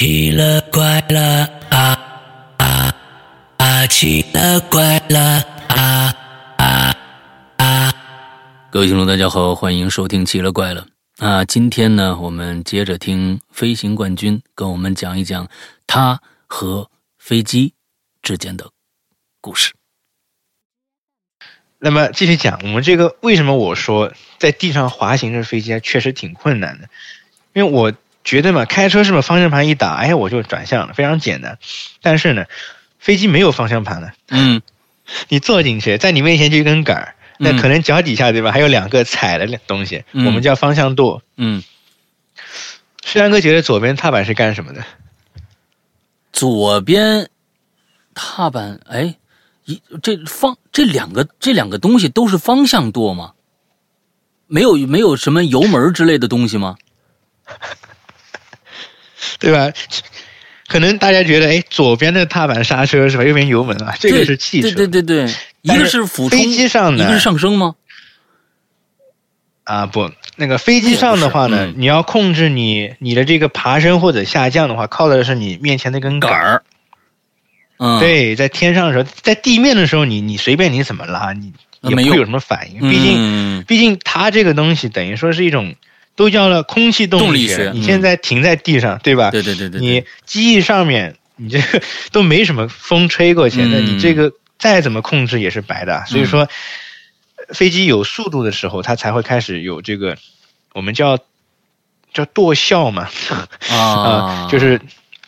奇了怪了啊啊啊！奇了怪了啊啊啊！各位听众，大家好，欢迎收听《奇了怪了》啊！今天呢，我们接着听飞行冠军跟我们讲一讲他和飞机之间的故事。那么继续讲，我们这个为什么我说在地上滑行的飞机还确实挺困难的？因为我。觉得嘛，开车是不是方向盘一打，哎，我就转向了，非常简单。但是呢，飞机没有方向盘的。嗯，你坐进去，在你面前就一根杆儿，那可能脚底下对吧，还有两个踩的东西，我们叫方向舵。嗯，石阳哥觉得左边踏板是干什么的？左边踏板，哎，一这方这两个这两个东西都是方向舵吗？没有没有什么油门之类的东西吗？对吧？可能大家觉得，哎，左边的踏板刹车是吧？右边油门啊，这个是汽车。对对对对，一个是俯冲，飞机上的，一个是上升吗？啊，不，那个飞机上的话呢，你要控制你你的这个爬升或者下降的话，靠的是你面前那根杆儿。嗯，对，在天上的时候，在地面的时候，你你随便你怎么拉，你也不会有什么反应。毕竟，毕竟它这个东西等于说是一种。都叫了空气动力学。你现在停在地上，对吧？对对对对。你机翼上面，你这个都没什么风吹过去，那你这个再怎么控制也是白的。所以说，飞机有速度的时候，它才会开始有这个我们叫叫舵效嘛 啊，就是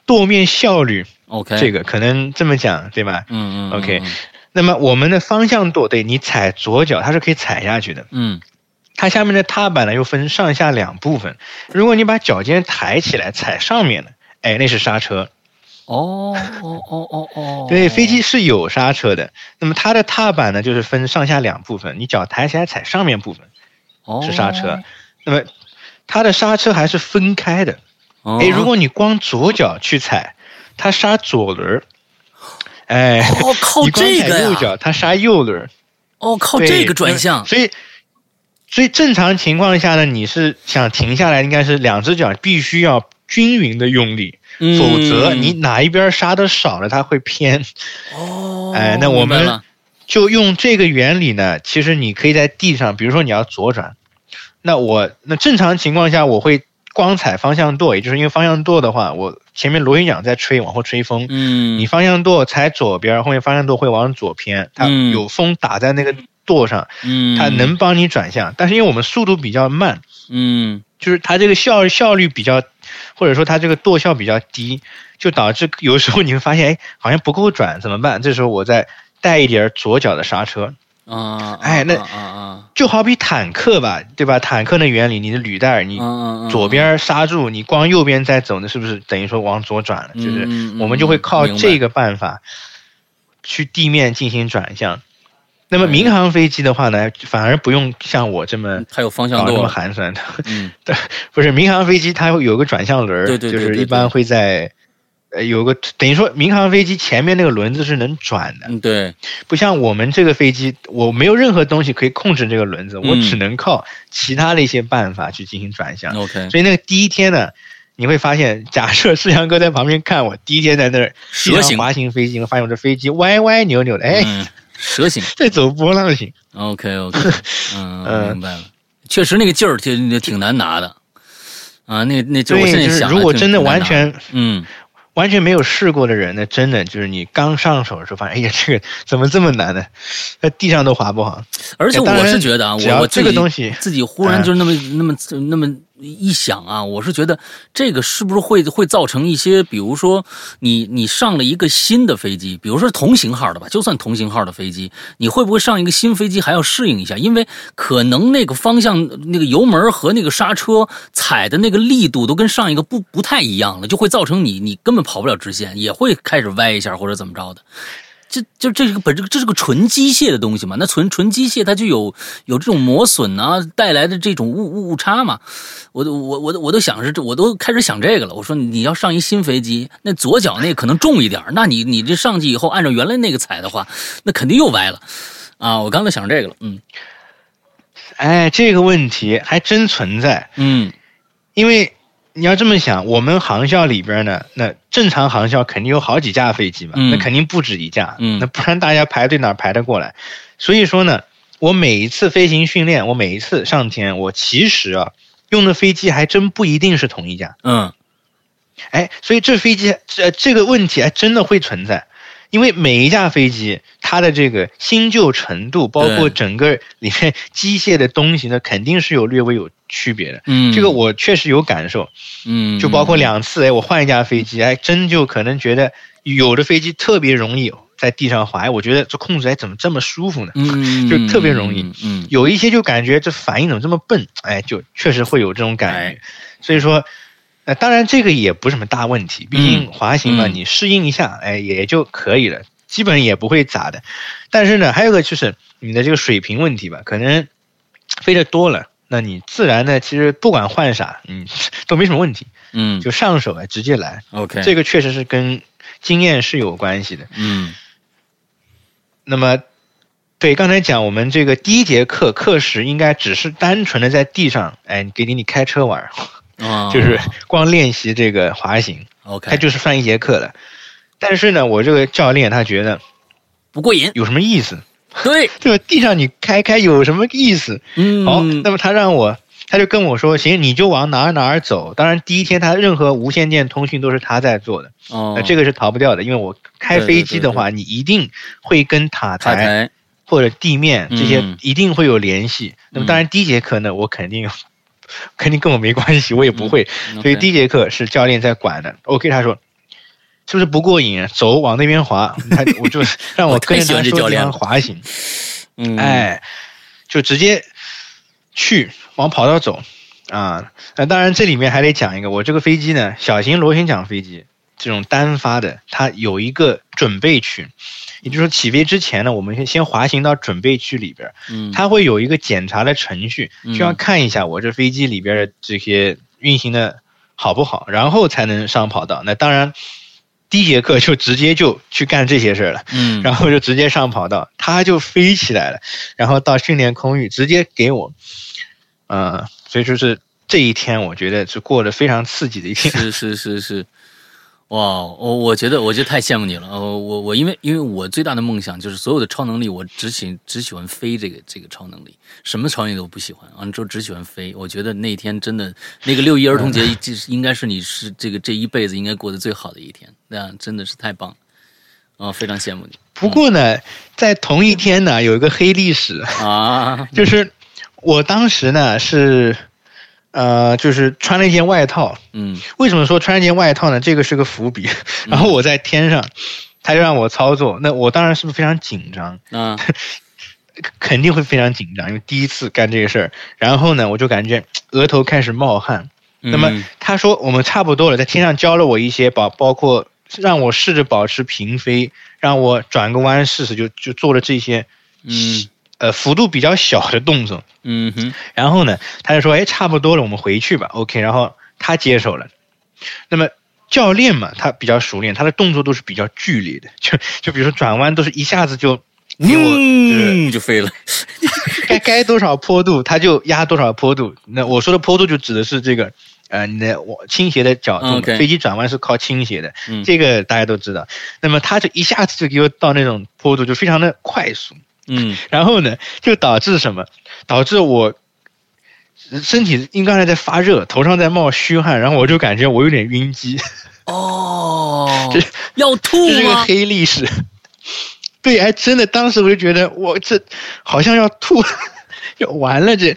舵面效率。OK，这个可能这么讲，对吧？嗯嗯。OK，那么我们的方向舵，对你踩左脚，它是可以踩下去的。嗯。它下面的踏板呢又分上下两部分，如果你把脚尖抬起来踩上面的，哎，那是刹车。哦哦哦哦哦。对，飞机是有刹车的。那么它的踏板呢就是分上下两部分，你脚抬起来踩上面部分，是刹车。那么它的刹车还是分开的。哎，如果你光左脚去踩，它刹左轮。哎，哦，靠这个右脚它刹右轮。哦，靠这个转向。所以。所以正常情况下呢，你是想停下来，应该是两只脚必须要均匀的用力，否则你哪一边刹的少了，它会偏。哦，哎，那我们就用这个原理呢。其实你可以在地上，比如说你要左转，那我那正常情况下我会光踩方向舵，也就是因为方向舵的话，我前面螺旋桨在吹，往后吹风。嗯，你方向舵踩左边，后面方向舵会往左偏，它有风打在那个。舵上，嗯，它能帮你转向，但是因为我们速度比较慢，嗯，就是它这个效效率比较，或者说它这个舵效比较低，就导致有时候你会发现，哎，好像不够转，怎么办？这时候我再带一点左脚的刹车，啊，哎，那就好比坦克吧，对吧？坦克的原理，你的履带，你左边刹住，你光右边在走，那是不是等于说往左转了？就是我们就会靠这个办法去地面进行转向。那么民航飞机的话呢，反而不用像我这么它有方向舵这么寒酸的。嗯，对，不是民航飞机它会有个转向轮，对对，就是一般会在呃有个等于说民航飞机前面那个轮子是能转的。嗯，对，不像我们这个飞机，我没有任何东西可以控制这个轮子，我只能靠其他的一些办法去进行转向。OK，所以那个第一天呢，你会发现，假设世阳哥在旁边看我第一天在那儿蛇形滑行飞机，发现我这飞机歪歪扭扭的，哎。蛇形 再走波浪形，OK OK，嗯，明白了。确实那个劲儿挺挺难拿的啊，那那就我现在想，如果真的完全嗯。完全没有试过的人呢，真的就是你刚上手的时候发现，哎呀，这个怎么这么难呢？在地上都滑不好。而且我是觉得啊，我我这个东西自己忽然就那么那么那么一想啊，我是觉得这个是不是会会造成一些，比如说你你上了一个新的飞机，比如说同型号的吧，就算同型号的飞机，你会不会上一个新飞机还要适应一下？因为可能那个方向、那个油门和那个刹车踩的那个力度都跟上一个不不太一样了，就会造成你你根本。跑不了直线，也会开始歪一下或者怎么着的，这就这是个本这这是个纯机械的东西嘛？那纯纯机械它就有有这种磨损啊带来的这种误误误差嘛？我都我我我都想是，我都开始想这个了。我说你要上一新飞机，那左脚那可能重一点，那你你这上去以后按照原来那个踩的话，那肯定又歪了啊！我刚才想这个了，嗯，哎，这个问题还真存在，嗯，因为。你要这么想，我们航校里边呢，那正常航校肯定有好几架飞机嘛，那肯定不止一架，那不然大家排队哪排得过来？所以说呢，我每一次飞行训练，我每一次上天，我其实啊用的飞机还真不一定是同一架。嗯，哎，所以这飞机这这个问题还真的会存在。因为每一架飞机，它的这个新旧程度，包括整个里面机械的东西呢，肯定是有略微有区别的。嗯，这个我确实有感受。嗯，就包括两次，哎，我换一架飞机，还，真就可能觉得有的飞机特别容易在地上滑，我觉得这控制哎怎么这么舒服呢？嗯，就特别容易。嗯，有一些就感觉这反应怎么这么笨？哎，就确实会有这种感觉。所以说。呃，当然这个也不是什么大问题，毕竟滑行嘛，你适应一下，哎，也就可以了，基本也不会咋的。但是呢，还有个就是你的这个水平问题吧，可能飞得多了，那你自然呢，其实不管换啥，嗯，都没什么问题，嗯，就上手啊，直接来。OK，这个确实是跟经验是有关系的，嗯。那么，对刚才讲，我们这个第一节课课时应该只是单纯的在地上，哎，给你你开车玩。就是光练习这个滑行，OK，他就是算一节课的。但是呢，我这个教练他觉得不过瘾，有什么意思？对，对吧？地上你开开有什么意思？嗯，好，那么他让我，他就跟我说，行，你就往哪儿哪儿走。当然，第一天他任何无线电通讯都是他在做的，哦，那这个是逃不掉的，因为我开飞机的话，你一定会跟塔台或者地面这些一定会有联系。那么当然，第一节课呢，我肯定。肯定跟我没关系，我也不会。所以第一节课是教练在管的。OK，他说是不是不过瘾？走，往那边滑。他我就 让我跟着他说地方滑行。嗯，哎，就直接去往跑道走啊。那当然，这里面还得讲一个，我这个飞机呢，小型螺旋桨飞机这种单发的，它有一个准备区。也就是说，起飞之前呢，我们先先滑行到准备区里边，嗯，它会有一个检查的程序，需要看一下我这飞机里边的这些运行的好不好，然后才能上跑道。那当然，第一节课就直接就去干这些事儿了，嗯，然后就直接上跑道，它就飞起来了，然后到训练空域直接给我，嗯，所以说是这一天，我觉得是过得非常刺激的一天，是是是是。哇，我我觉得我就太羡慕你了。呃，我我因为因为我最大的梦想就是所有的超能力，我只喜只喜欢飞这个这个超能力，什么超能力都不喜欢，完了之后只喜欢飞。我觉得那天真的那个六一儿童节，就是应该是你是这个这一辈子应该过得最好的一天，那样真的是太棒了，啊，非常羡慕你。不过呢，在同一天呢，有一个黑历史啊，就是我当时呢是。呃，就是穿了一件外套。嗯，为什么说穿一件外套呢？这个是个伏笔。然后我在天上，他就让我操作，那我当然是不是非常紧张？啊，肯定会非常紧张，因为第一次干这个事儿。然后呢，我就感觉额头开始冒汗。那么他说我们差不多了，在天上教了我一些，包包括让我试着保持平飞，让我转个弯试试，就就做了这些。嗯。呃，幅度比较小的动作，嗯哼，然后呢，他就说，哎，差不多了，我们回去吧，OK，然后他接手了。那么教练嘛，他比较熟练，他的动作都是比较剧烈的，就就比如说转弯都是一下子就给我嗯就飞了，该该多少坡度他就压多少坡度。那我说的坡度就指的是这个，呃，你的我倾斜的角度，飞机转弯是靠倾斜的，这个大家都知道。那么他就一下子就给我到那种坡度，就非常的快速。嗯，然后呢，就导致什么？导致我身体因刚才在发热，头上在冒虚汗，然后我就感觉我有点晕机。哦，这要吐这是个黑历史。对，还真的，当时我就觉得我这好像要吐，要完了这。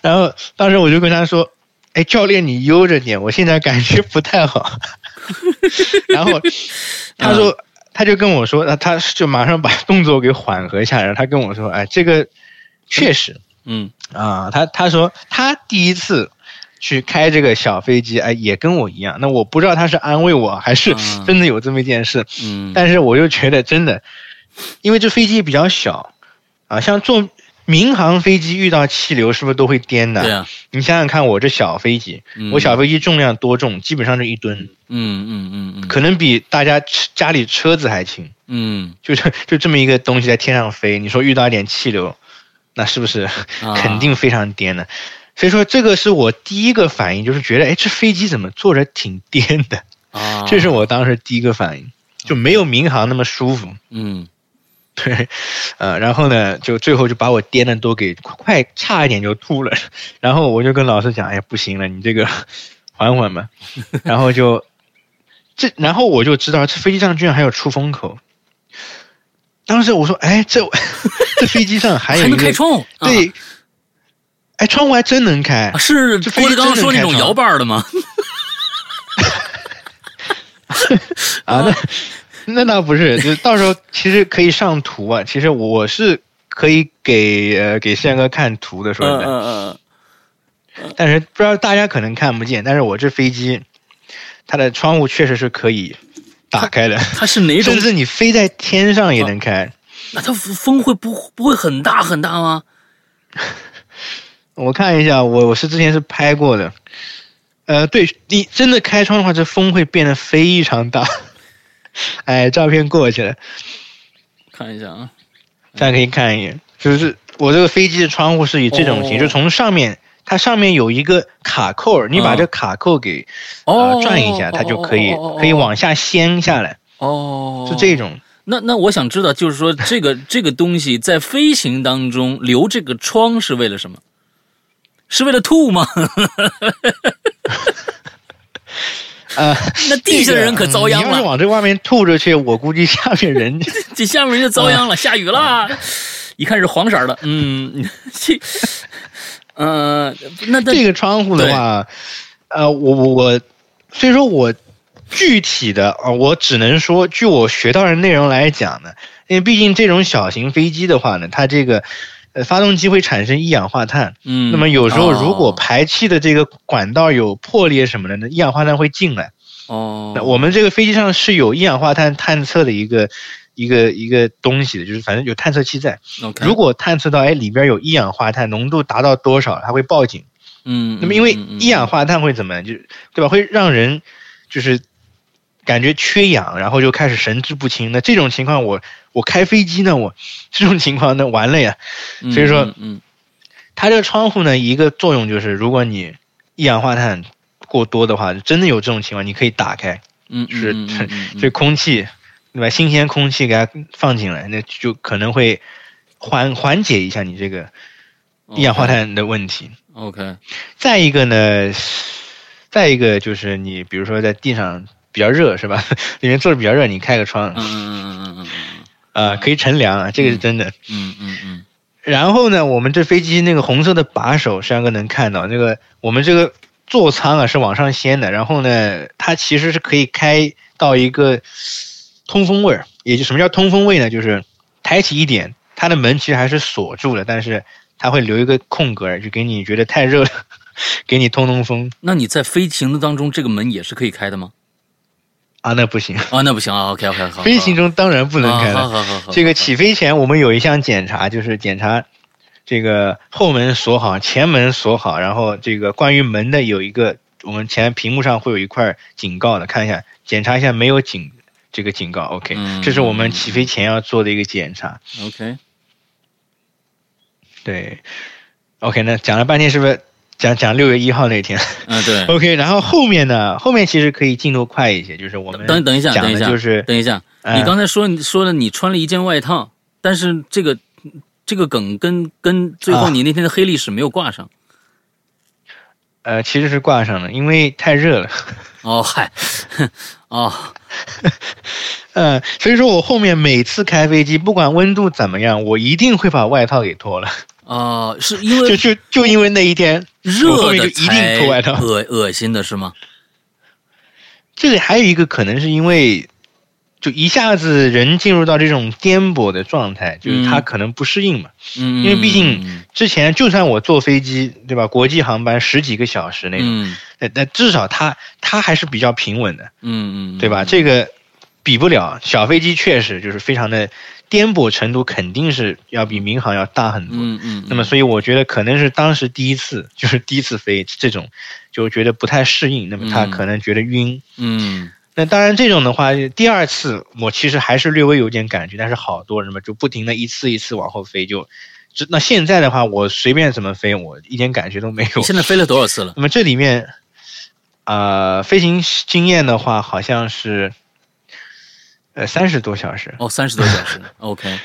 然后当时我就跟他说：“哎，教练，你悠着点，我现在感觉不太好。” 然后他说。他就跟我说，那他就马上把 动作给缓和下来。他跟我说，哎，这个确实，嗯啊，他他说他第一次去开这个小飞机，哎，也跟我一样。那我不知道他是安慰我还是 真的有这么一件事。嗯，但是我又觉得真的，因为这飞机比较小啊，像坐。民航飞机遇到气流是不是都会颠的？对啊，你想想看，我这小飞机，我小飞机重量多重？基本上是一吨。嗯嗯嗯嗯，可能比大家家里车子还轻。嗯，就是就这么一个东西在天上飞，你说遇到一点气流，那是不是肯定非常颠呢？所以说这个是我第一个反应，就是觉得，哎，这飞机怎么坐着挺颠的啊？这是我当时第一个反应，就没有民航那么舒服。嗯，对，呃，然后呢，就最后就把我颠的都给快差一点就吐了，然后我就跟老师讲，哎，不行了，你这个缓缓吧，然后就这，然后我就知道这飞机上居然还有出风口。当时我说，哎，这 这飞机上还有一个开窗，对。哎，窗户还真能开，是郭德纲说那种摇把的吗？啊，那 那倒不是，就到时候其实可以上图啊。其实我是可以给呃给宪哥看图的，说的。嗯嗯嗯。但是不知道大家可能看不见，但是我这飞机它的窗户确实是可以打开的。它是哪 种？甚至你飞在天上也能开。那它风会不不会很大很大吗？我看一下，我我是之前是拍过的，呃，对你真的开窗的话，这风会变得非常大。哎，照片过去了，看一下啊，大家可以看一眼，就是我这个飞机的窗户是以这种形，就从上面，它上面有一个卡扣，你把这卡扣给呃转一下，它就可以可以往下掀下来。哦，是这种。那那我想知道，就是说这个这个东西在飞行当中留这个窗是为了什么？是为了吐吗？呃，那地下人可遭殃了。你要是往这外面吐出去，我估计下面人 这下面人就遭殃了。下雨了，一看是黄色的。嗯，这，呃，那这个窗户的话，呃，我我我，所以说我具体的啊，我只能说，据我学到的内容来讲呢，因为毕竟这种小型飞机的话呢，它这个。呃，发动机会产生一氧化碳，嗯，那么有时候如果排气的这个管道有破裂什么的，那一氧化碳会进来。哦，那我们这个飞机上是有一氧化碳探测的一个一个一个东西的，就是反正有探测器在。如果探测到哎里边有一氧化碳浓度达到多少，它会报警。嗯，那么因为一氧化碳会怎么样，就对吧？会让人就是。感觉缺氧，然后就开始神志不清。那这种情况，我我开飞机呢，我这种情况那完了呀。所以说，嗯，它这个窗户呢，一个作用就是，如果你一氧化碳过多的话，真的有这种情况，你可以打开，嗯，是 这空气，对吧？新鲜空气给它放进来，那就可能会缓缓解一下你这个一氧化碳的问题。OK。再一个呢，再一个就是你比如说在地上。比较热是吧？里面坐着比较热，你开个窗，嗯嗯嗯嗯嗯嗯，呃，可以乘凉啊，这个是真的。嗯嗯嗯。然后呢，我们这飞机那个红色的把手，山哥能看到那个我们这个座舱啊是往上掀的，然后呢，它其实是可以开到一个通风位儿，也就什么叫通风位呢？就是抬起一点，它的门其实还是锁住了，但是它会留一个空格，就给你觉得太热了，给你通通风。那你在飞行的当中，这个门也是可以开的吗？啊，那不行啊，那不行啊，OK OK，好。飞行中当然不能开了。好好好好。这个起飞前我们有一项检查，就是检查这个后门锁好，前门锁好，然后这个关于门的有一个，我们前屏幕上会有一块警告的，看一下，检查一下没有警这个警告，OK，这是我们起飞前要做的一个检查，OK。对，OK，那讲了半天是不是？讲讲六月一号那天，嗯对，OK，然后后面呢，后面其实可以进度快一些，就是我们等等一下，等一下，就是等一下，你刚才说你说了你穿了一件外套，但是这个这个梗跟跟最后你那天的黑历史没有挂上，呃，其实是挂上了，因为太热了。哦嗨，哦，嗯，所以说我后面每次开飞机，不管温度怎么样，我一定会把外套给脱了。啊，是因为就就就因为那一天热的才恶恶心的是吗？这里还有一个可能是因为，就一下子人进入到这种颠簸的状态，就是他可能不适应嘛。嗯，因为毕竟之前就算我坐飞机，对吧？国际航班十几个小时那种，那那至少他他还是比较平稳的。嗯嗯，对吧？这个比不了小飞机，确实就是非常的。颠簸程度肯定是要比民航要大很多，嗯嗯。那么，所以我觉得可能是当时第一次，就是第一次飞这种，就觉得不太适应。那么他可能觉得晕，嗯。那当然，这种的话，第二次我其实还是略微有点感觉，但是好多人嘛就不停的一次一次往后飞，就那现在的话，我随便怎么飞，我一点感觉都没有。你现在飞了多少次了？那么这里面，呃，飞行经验的话，好像是，呃，三十多小时。哦，三十多小时。OK。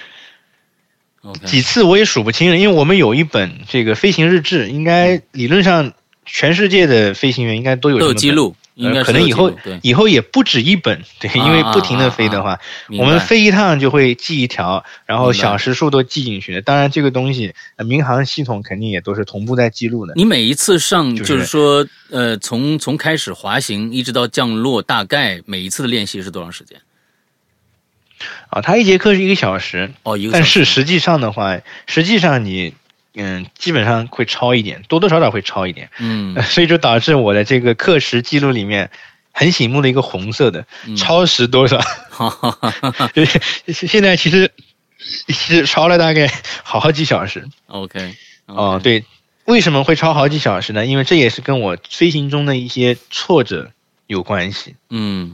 几次我也数不清了，因为我们有一本这个飞行日志，应该理论上全世界的飞行员应该都有都有记录。应该可能以后以后也不止一本，对，因为不停的飞的话，我们飞一趟就会记一条，然后小时数都记进去。当然，这个东西民航系统肯定也都是同步在记录的。你每一次上就是说，呃，从从开始滑行一直到降落，大概每一次的练习是多长时间？啊，他一节课是一个小时哦，一个，但是实际上的话，实际上你。嗯，基本上会超一点，多多少少会超一点。嗯，所以就导致我的这个课时记录里面很醒目的一个红色的超时多少？就是现在其实是超了大概好几小时。OK，哦，对，为什么会超好几小时呢？因为这也是跟我飞行中的一些挫折有关系。嗯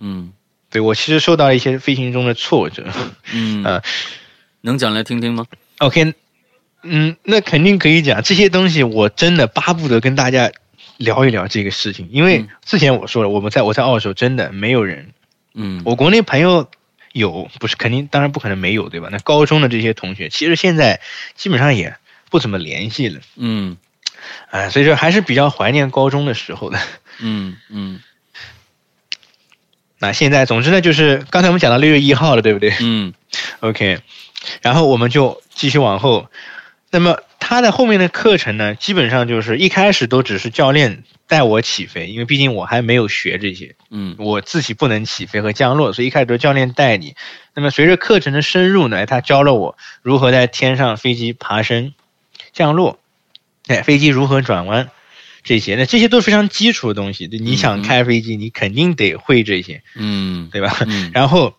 嗯，对我其实受到了一些飞行中的挫折。嗯 呃，能讲来听听吗？OK。嗯，那肯定可以讲这些东西，我真的巴不得跟大家聊一聊这个事情，因为之前我说了，我们在我在澳洲真的没有人，嗯，我国内朋友有，不是肯定，当然不可能没有，对吧？那高中的这些同学，其实现在基本上也不怎么联系了，嗯，哎，所以说还是比较怀念高中的时候的，嗯嗯。那现在，总之呢，就是刚才我们讲到六月一号了，对不对？嗯，OK，然后我们就继续往后。那么他的后面的课程呢，基本上就是一开始都只是教练带我起飞，因为毕竟我还没有学这些，嗯，我自己不能起飞和降落，所以一开始都教练带你。那么随着课程的深入呢，他教了我如何在天上飞机爬升、降落，哎，飞机如何转弯这些，那这些都是非常基础的东西。你想开飞机，你肯定得会这些，嗯，对吧？然后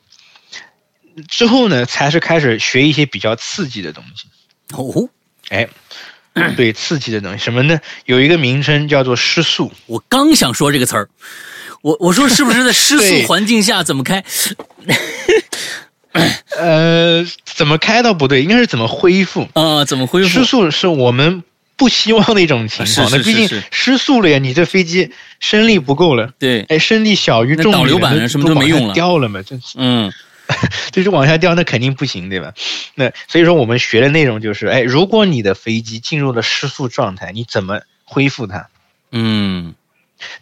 之后呢，才是开始学一些比较刺激的东西。哦。哎，对，刺激的东西什么呢？有一个名称叫做失速。我刚想说这个词儿，我我说是不是在失速环境下怎么开？呃，怎么开倒不对，应该是怎么恢复啊？怎么恢复？失速是我们不希望的一种情况。那毕竟失速了呀，你这飞机升力不够了。对，哎，升力小于重力，导流板什么都没用了，掉了嘛，真是。嗯。就是往下掉，那肯定不行，对吧？那所以说，我们学的内容就是，哎，如果你的飞机进入了失速状态，你怎么恢复它？嗯，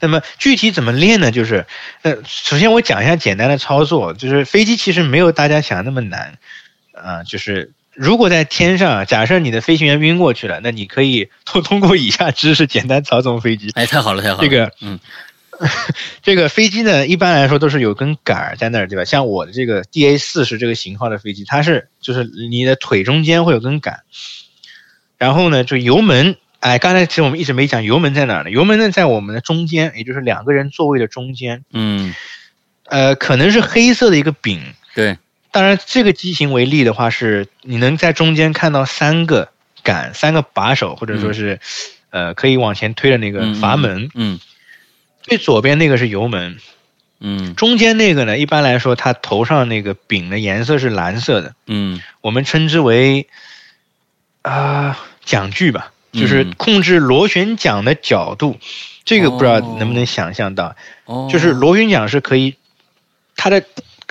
那么具体怎么练呢？就是，呃，首先我讲一下简单的操作，就是飞机其实没有大家想那么难，啊，就是如果在天上，假设你的飞行员晕过去了，那你可以通通过以下知识简单操纵飞机。哎，太好了，太好了，这个，嗯。这个飞机呢，一般来说都是有根杆儿在那儿，对吧？像我的这个 DA 四十这个型号的飞机，它是就是你的腿中间会有根杆，然后呢，就油门，哎，刚才其实我们一直没讲油门在哪儿呢？油门呢在我们的中间，也就是两个人座位的中间。嗯，呃，可能是黑色的一个柄。对，当然这个机型为例的话，是你能在中间看到三个杆、三个把手，或者说是呃可以往前推的那个阀门。嗯。最左边那个是油门，嗯，中间那个呢，一般来说它头上那个柄的颜色是蓝色的，嗯，我们称之为啊桨距吧，就是控制螺旋桨的角度，这个不知道能不能想象到，哦，就是螺旋桨是可以，它的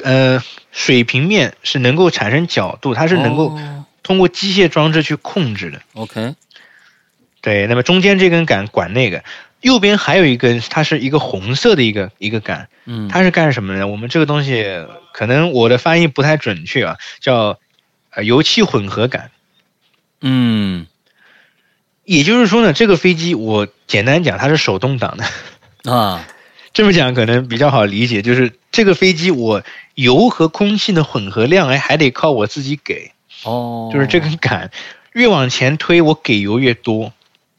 呃水平面是能够产生角度，它是能够通过机械装置去控制的，OK，对，那么中间这根杆管那个。右边还有一根，它是一个红色的一个一个杆，嗯，它是干什么呢？我们这个东西可能我的翻译不太准确啊，叫呃油气混合杆，嗯，也就是说呢，这个飞机我简单讲它是手动挡的啊，这么讲可能比较好理解，就是这个飞机我油和空气的混合量哎还得靠我自己给，哦，就是这根杆越往前推，我给油越多。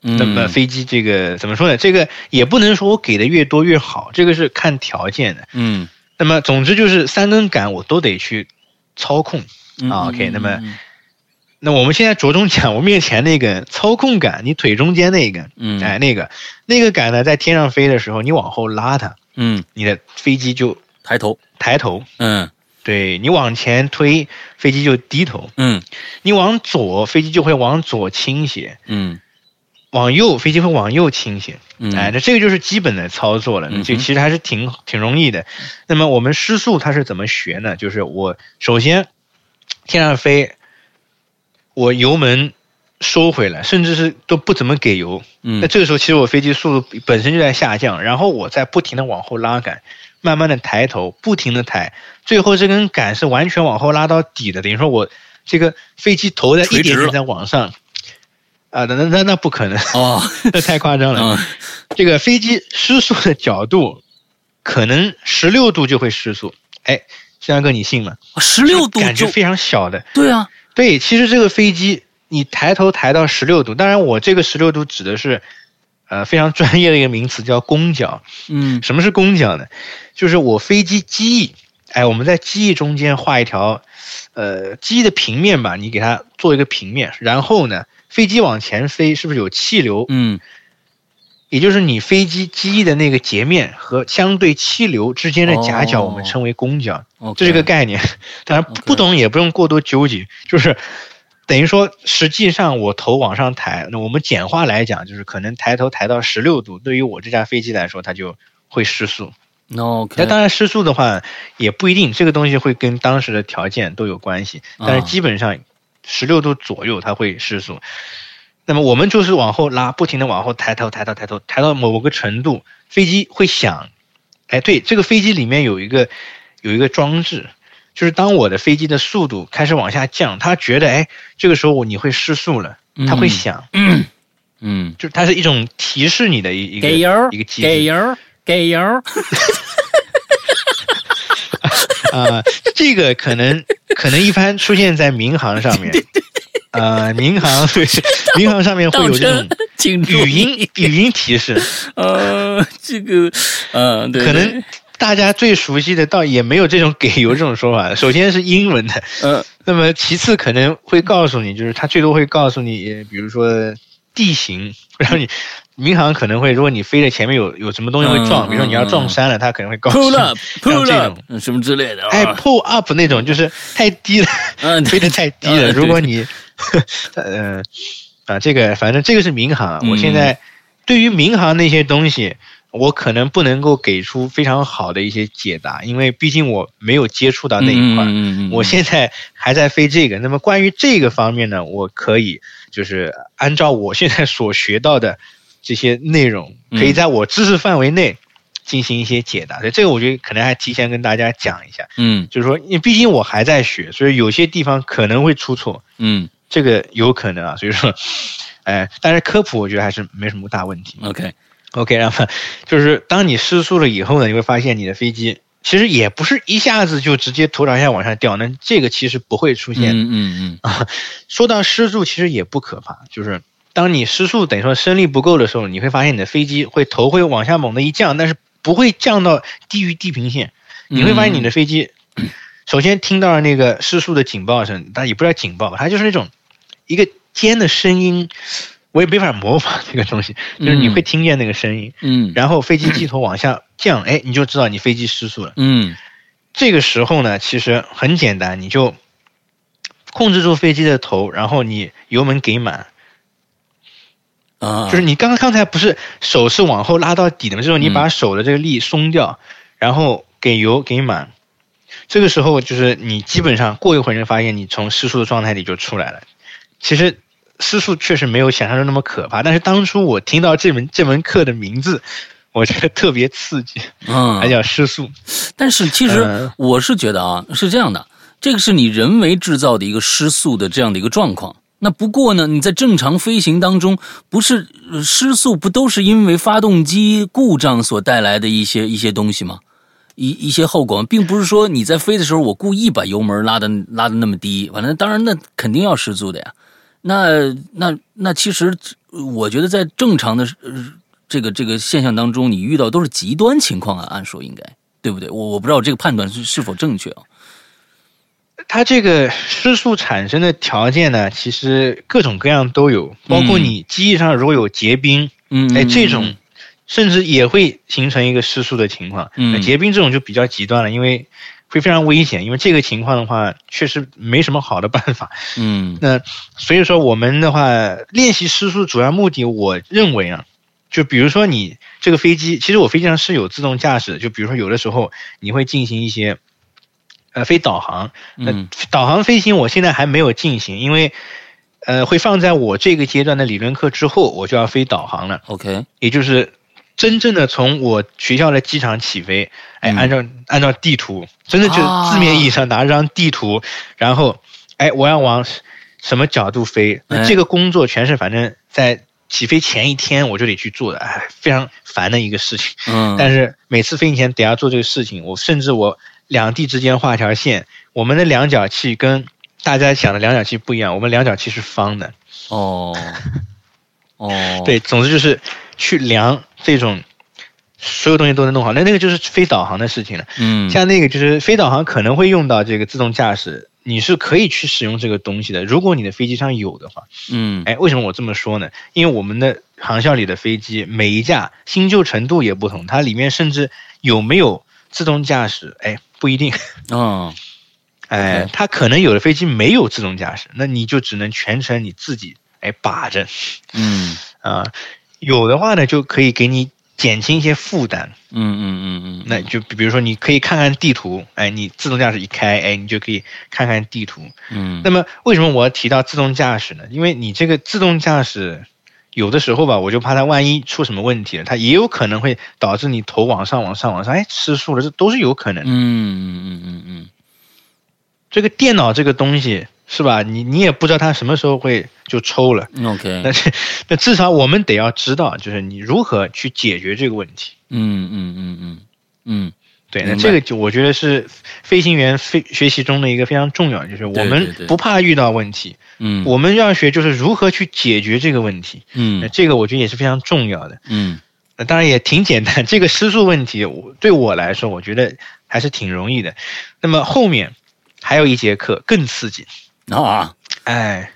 那么飞机这个怎么说呢？这个也不能说我给的越多越好，这个是看条件的。嗯，那么总之就是三根杆我都得去操控啊。OK，那么那我们现在着重讲 我面前那根操控杆，你腿中间那一根，嗯，哎，那个那个杆呢，在天上飞的时候，你往后拉它，嗯，你的飞机就抬头抬头，嗯，对你往前推，飞机就低头。嗯，你往左，飞机就会往左倾斜。嗯，往右，飞机会往右倾斜。嗯，哎，那这个就是基本的操作了。这其实还是挺挺容易的。那么我们失速它是怎么学呢？就是我首先天上飞，我油门收回来，甚至是都不怎么给油。嗯，那这个时候其实我飞机速度本身就在下降，然后我在不停的往后拉杆。慢慢的抬头，不停的抬，最后这根杆是完全往后拉到底的。等于说我这个飞机头在一点点在往上，啊，那那那那不可能哦，那太夸张了。这个飞机失速的角度，可能十六度就会失速。哎，山哥，你信吗？十六度感觉非常小的。对啊，对，其实这个飞机你抬头抬到十六度，当然我这个十六度指的是。呃，非常专业的一个名词叫弓角。嗯，什么是弓角呢？就是我飞机机翼，哎，我们在机翼中间画一条，呃，机翼的平面吧，你给它做一个平面，然后呢，飞机往前飞，是不是有气流？嗯，也就是你飞机机翼的那个截面和相对气流之间的夹角，我们称为弓角。哦，这是个概念，当然不懂也不用过多纠结，就是。等于说，实际上我头往上抬，那我们简化来讲，就是可能抬头抬到十六度，对于我这架飞机来说，它就会失速。那当然失速的话也不一定，这个东西会跟当时的条件都有关系。但是基本上十六度左右它会失速。那么我们就是往后拉，不停的往后抬头抬头抬头抬到某个程度，飞机会响。哎，对，这个飞机里面有一个有一个装置。就是当我的飞机的速度开始往下降，它觉得哎，这个时候我你会失速了，它会响，嗯，就是它是一种提示你的一一个给油一个机制，给油给油，啊，这个可能可能一般出现在民航上面，呃，民航 对民航上面会有这种语音语音提示，呃，这个呃，可能。大家最熟悉的倒也没有这种给油这种说法。首先是英文的，嗯，那么其次可能会告诉你，就是他最多会告诉你，比如说地形，然后你民航可能会，如果你飞的前面有有什么东西会撞，比如说你要撞山了，他可能会告诉你像这种什么之类的。哎，pull up 那种就是太低了，飞得太低了。如果你，呃，啊，这个反正这个是民航。我现在对于民航那些东西。我可能不能够给出非常好的一些解答，因为毕竟我没有接触到那一块。我现在还在飞这个。那么关于这个方面呢，我可以就是按照我现在所学到的这些内容，可以在我知识范围内进行一些解答。所以这个我觉得可能还提前跟大家讲一下。嗯，就是说，因为毕竟我还在学，所以有些地方可能会出错。嗯，这个有可能啊。所以说，哎，但是科普我觉得还是没什么大问题。OK。OK，然后就是当你失速了以后呢，你会发现你的飞机其实也不是一下子就直接头朝下往下掉，那这个其实不会出现。嗯嗯嗯。啊，说到失速，其实也不可怕，就是当你失速等于说升力不够的时候，你会发现你的飞机会头会往下猛的一降，但是不会降到低于地平线。你会发现你的飞机首先听到了那个失速的警报声，但也不知道警报，它就是那种一个尖的声音。我也没法模仿这个东西，就是你会听见那个声音，嗯，然后飞机机头往下降，哎，你就知道你飞机失速了，嗯，这个时候呢，其实很简单，你就控制住飞机的头，然后你油门给满，啊，就是你刚刚才不是手是往后拉到底的吗？就是你把手的这个力松掉，然后给油给满，这个时候就是你基本上过一会儿就发现你从失速的状态里就出来了，其实。失速确实没有想象中那么可怕，但是当初我听到这门这门课的名字，我觉得特别刺激，嗯，还叫失速。但是其实我是觉得啊，是这样的，这个是你人为制造的一个失速的这样的一个状况。那不过呢，你在正常飞行当中，不是失速不都是因为发动机故障所带来的一些一些东西吗？一一些后果，并不是说你在飞的时候我故意把油门拉的拉的那么低，反正当然那肯定要失速的呀。那那那其实，我觉得在正常的这个这个现象当中，你遇到都是极端情况啊，按说应该对不对？我我不知道这个判断是是否正确啊。它这个失速产生的条件呢，其实各种各样都有，包括你机翼上如果有结冰，嗯，哎，这种甚至也会形成一个失速的情况。嗯，结冰这种就比较极端了，因为会非常危险，因为这个情况的话，确实没什么好的办法。嗯，那所以说我们的话，练习失速主要目的，我认为啊，就比如说你这个飞机，其实我飞机上是有自动驾驶，就比如说有的时候你会进行一些呃飞导航，那导航飞行我现在还没有进行，因为呃会放在我这个阶段的理论课之后，我就要飞导航了。OK，也就是。真正的从我学校的机场起飞，哎，按照按照地图，真的就字面意义上拿张地图，然后，哎，我要往什么角度飞？那这个工作全是反正在起飞前一天我就得去做的，哎，非常烦的一个事情。嗯。但是每次飞行前得要做这个事情，我甚至我两地之间画条线，我们的量角器跟大家想的量角器不一样，我们量角器是方的。哦。哦。对，总之就是去量。这种所有东西都能弄好，那那个就是非导航的事情了。嗯，像那个就是非导航可能会用到这个自动驾驶，你是可以去使用这个东西的。如果你的飞机上有的话，嗯，哎，为什么我这么说呢？因为我们的航校里的飞机每一架新旧程度也不同，它里面甚至有没有自动驾驶，哎，不一定。嗯，哎，它可能有的飞机没有自动驾驶，那你就只能全程你自己哎把着。嗯，啊。有的话呢，就可以给你减轻一些负担。嗯嗯嗯嗯，那就比如说，你可以看看地图，哎，你自动驾驶一开，哎，你就可以看看地图。嗯。那么为什么我要提到自动驾驶呢？因为你这个自动驾驶有的时候吧，我就怕它万一出什么问题了，它也有可能会导致你头往上、往上、往上，哎，失速了，这都是有可能。嗯嗯嗯嗯嗯。这个电脑这个东西。是吧？你你也不知道他什么时候会就抽了。OK，那那至少我们得要知道，就是你如何去解决这个问题。嗯嗯嗯嗯嗯，对，那这个就我觉得是飞行员飞学习中的一个非常重要，就是我们不怕遇到问题。嗯，我们要学就是如何去解决这个问题。嗯，那这个我觉得也是非常重要的。嗯，那当然也挺简单，这个失速问题，我对我来说，我觉得还是挺容易的。那么后面还有一节课更刺激。啊，哎，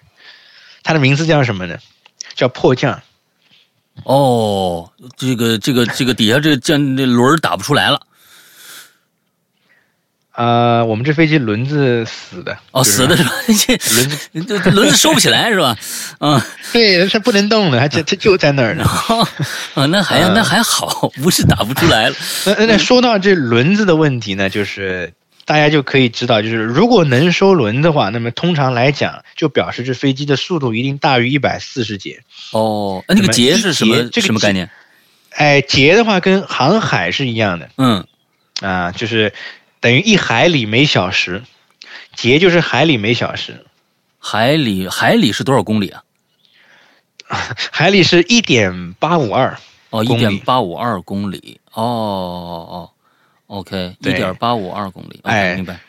它的名字叫什么呢？叫迫降。哦，这个这个这个底下这降这轮打不出来了。啊，我们这飞机轮子死的。哦，死的是吧？轮子轮子收不起来是吧？嗯，对，它不能动了，它就它就在那儿呢。啊，那还那还好，不是打不出来了。那那说到这轮子的问题呢，就是。大家就可以知道，就是如果能收轮的话，那么通常来讲，就表示这飞机的速度一定大于一百四十节。哦，那个节是什么？这个什么概念？哎，节的话跟航海是一样的。嗯，啊，就是等于一海里每小时，节就是海里每小时。海里海里是多少公里啊？海里是一点八五二。哦，一点八五二公里。哦哦。OK，一点八五二公里，哎，明白。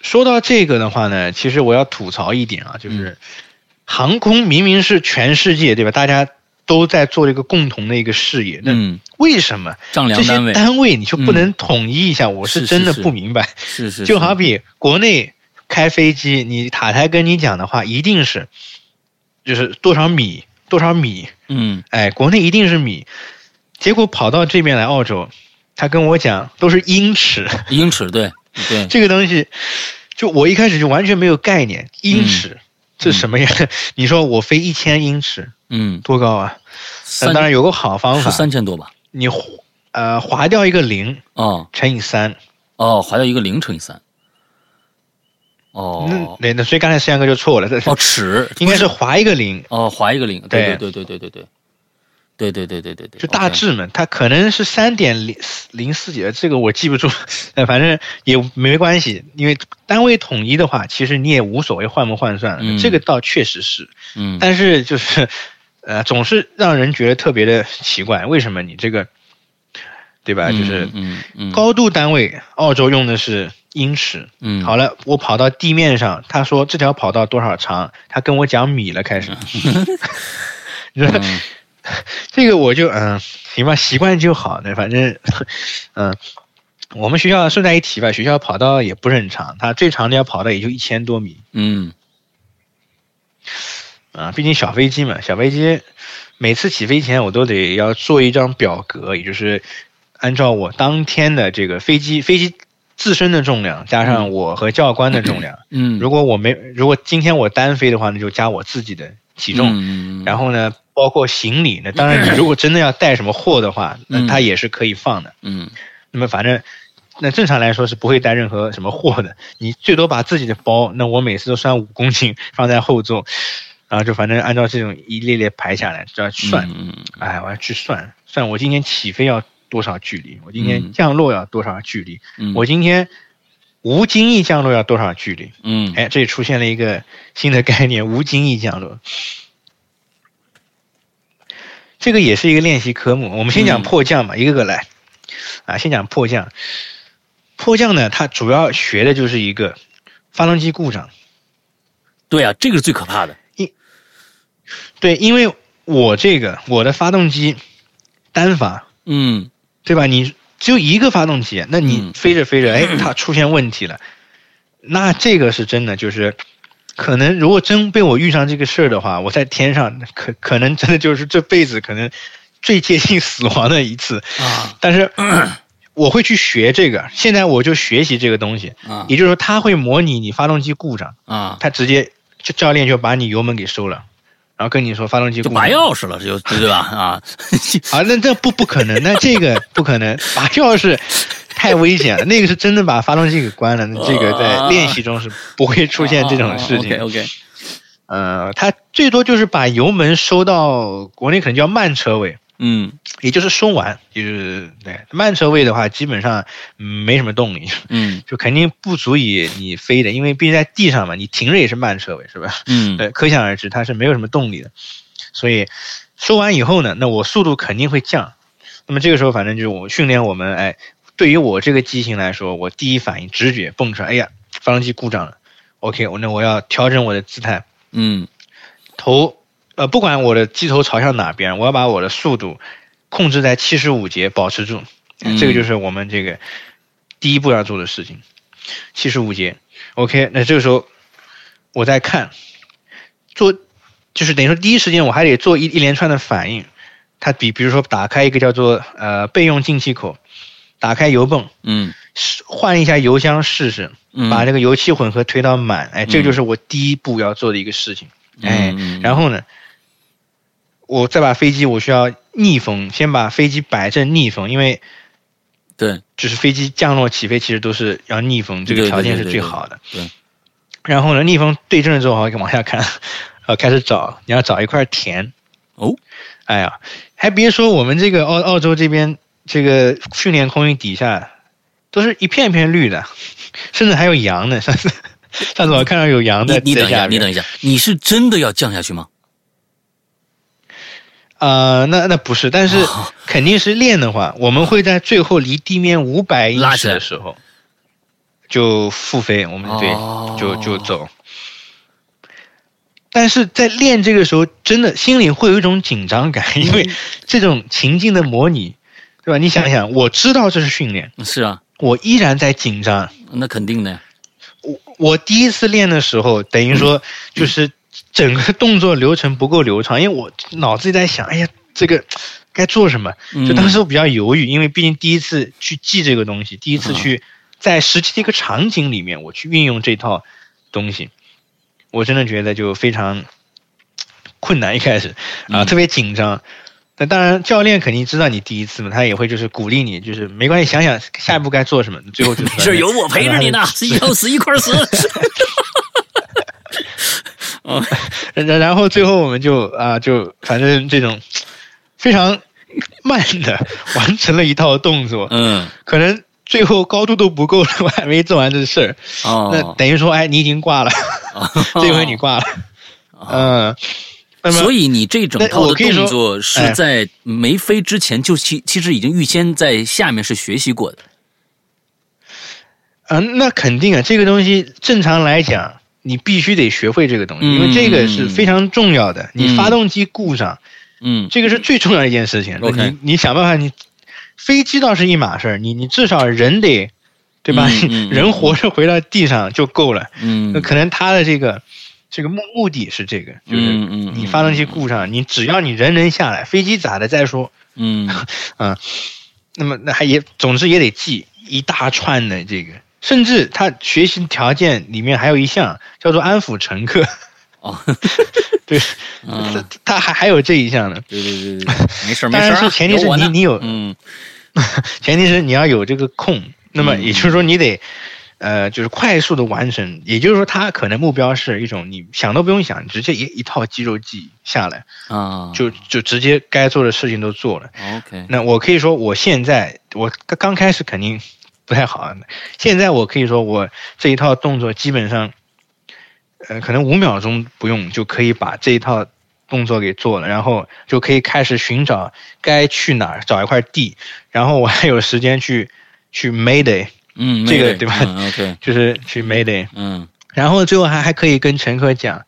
说到这个的话呢，其实我要吐槽一点啊，就是航空明明是全世界对吧？大家都在做一个共同的一个事业，那为什么这些单位你就不能统一一下？我是真的不明白。是是，就好比国内开飞机，你塔台跟你讲的话，一定是就是多少米多少米，嗯，哎，国内一定是米，结果跑到这边来澳洲。他跟我讲都是英尺，英尺对对，这个东西，就我一开始就完全没有概念，英尺这什么呀？你说我飞一千英尺，嗯，多高啊？那当然有个好方法，三千多吧？你呃划掉一个零哦，乘以三。哦，划掉一个零乘以三。哦，那那所以刚才思阳哥就错了，哦尺。应该是划一个零。哦，划一个零，对。对对对对对对。对对对对对对，就大致嘛，它可能是三点零零四几的，这个我记不住，呃，反正也没关系，因为单位统一的话，其实你也无所谓换不换算，这个倒确实是，嗯，但是就是，呃，总是让人觉得特别的奇怪，为什么你这个，对吧？就是，嗯嗯，高度单位，澳洲用的是英尺，嗯，好了，我跑到地面上，他说这条跑道多少长，他跟我讲米了，开始，你说。这个我就嗯行吧，习惯就好。那反正嗯，我们学校顺带一提吧，学校跑道也不是很长，它最长的要跑道也就一千多米。嗯，啊，毕竟小飞机嘛，小飞机每次起飞前我都得要做一张表格，也就是按照我当天的这个飞机飞机自身的重量加上我和教官的重量，嗯，如果我没如果今天我单飞的话，那就加我自己的体重，嗯，然后呢，包括行李，那当然你如果真的要带什么货的话，那它也是可以放的，嗯，那么反正那正常来说是不会带任何什么货的，你最多把自己的包，那我每次都算五公斤放在后座，然后就反正按照这种一列列排下来，就要算，哎，我要去算算我今天起飞要。多少距离？我今天降落要多少距离？我今天无经意降落要多少距离？嗯，哎，这里出现了一个新的概念——无经意降落。这个也是一个练习科目。我们先讲迫降嘛，一个个来。啊，先讲迫降。迫降呢，它主要学的就是一个发动机故障。对啊，这个是最可怕的。因对，因为我这个我的发动机单发。嗯，对吧？你只有一个发动机，那你飞着飞着，哎，它出现问题了，那这个是真的，就是可能如果真被我遇上这个事儿的话，我在天上可可能真的就是这辈子可能最接近死亡的一次啊。但是我会去学这个，现在我就学习这个东西啊，也就是说，他会模拟你发动机故障啊，他直接就教练就把你油门给收了。然后跟你说发动机就拔钥匙了，就对吧？啊 啊，那这不不可能，那这个 不可能，拔钥匙太危险了。那个是真的把发动机给关了，那这个在练习中是不会出现这种事情。OK OK，呃，他最多就是把油门收到国内可能叫慢车位。嗯，也就是收完，就是对慢车位的话，基本上没什么动力，嗯，就肯定不足以你飞的，因为毕竟在地上嘛，你停着也是慢车位，是吧？嗯，对，可想而知它是没有什么动力的，所以收完以后呢，那我速度肯定会降。那么这个时候，反正就是我训练我们，哎，对于我这个机型来说，我第一反应直觉蹦出来，哎呀，发动机故障了，OK，我那我要调整我的姿态，嗯，头。呃，不管我的机头朝向哪边，我要把我的速度控制在七十五节，保持住。这个就是我们这个第一步要做的事情。七十五节，OK。那这个时候我在看，做就是等于说第一时间我还得做一一连串的反应。它比比如说打开一个叫做呃备用进气口，打开油泵，嗯，换一下油箱试试，把这个油气混合推到满。哎，这就是我第一步要做的一个事情。哎，然后呢？我再把飞机，我需要逆风，先把飞机摆正逆风，因为，对，就是飞机降落起飞其实都是要逆风，这个条件是最好的。对。然后呢，逆风对正了之后，好往下看，呃，开始找，你要找一块田。哦。哎呀，还别说，我们这个澳澳洲这边这个训练空域底下，都是一片片绿的，甚至还有羊呢。上 次上次我看到有羊的。你等一下，你等一下，你是真的要降下去吗？啊，那那不是，但是肯定是练的话，我们会在最后离地面五百英尺的时候就复飞，我们对就就走。但是在练这个时候，真的心里会有一种紧张感，因为这种情境的模拟，对吧？你想想，我知道这是训练，是啊，我依然在紧张，那肯定的呀。我我第一次练的时候，等于说就是。整个动作流程不够流畅，因为我脑子里在想，哎呀，这个该做什么？就当时我比较犹豫，因为毕竟第一次去记这个东西，第一次去在实际的一个场景里面我去运用这套东西，我真的觉得就非常困难。一开始啊，特别紧张。那当然，教练肯定知道你第一次嘛，他也会就是鼓励你，就是没关系，想想下一步该做什么。最后就 是是有我陪着你呢，以后 死一块死。哦，然 然后最后我们就啊，就反正这种非常慢的完成了一套动作，嗯，可能最后高度都不够了，我还没做完这事儿，哦，那等于说，哎，你已经挂了，这回你挂了，嗯，所以你这整套的动作是在没飞之前就其其实已经预先在下面是学习过的，嗯，那肯定啊，这个东西正常来讲。你必须得学会这个东西，因为这个是非常重要的。你发动机故障，嗯，这个是最重要的一件事情。你你想办法，你飞机倒是一码事儿，你你至少人得，对吧？人活着回到地上就够了。嗯，那可能他的这个这个目目的是这个，就是你发动机故障，你只要你人能下来，飞机咋的再说。嗯 啊，那么那还也总之也得记一大串的这个甚至他学习条件里面还有一项叫做安抚乘客。哦，对，他他还还有这一项呢。对对对对，没事 没事。但是前提是你你有，嗯，前提是你要有这个空。那么也就是说，你得，呃，就是快速的完成。也就是说，他可能目标是一种你想都不用想，直接一一套肌肉记忆下来啊，就就直接该做的事情都做了。OK，那我可以说，我现在我刚刚开始肯定不太好，现在我可以说，我这一套动作基本上。呃，可能五秒钟不用就可以把这一套动作给做了，然后就可以开始寻找该去哪儿找一块地，然后我还有时间去去 Mayday，嗯，这个对吧？OK，就是去 Mayday，嗯，然后最后还还可以跟乘客讲，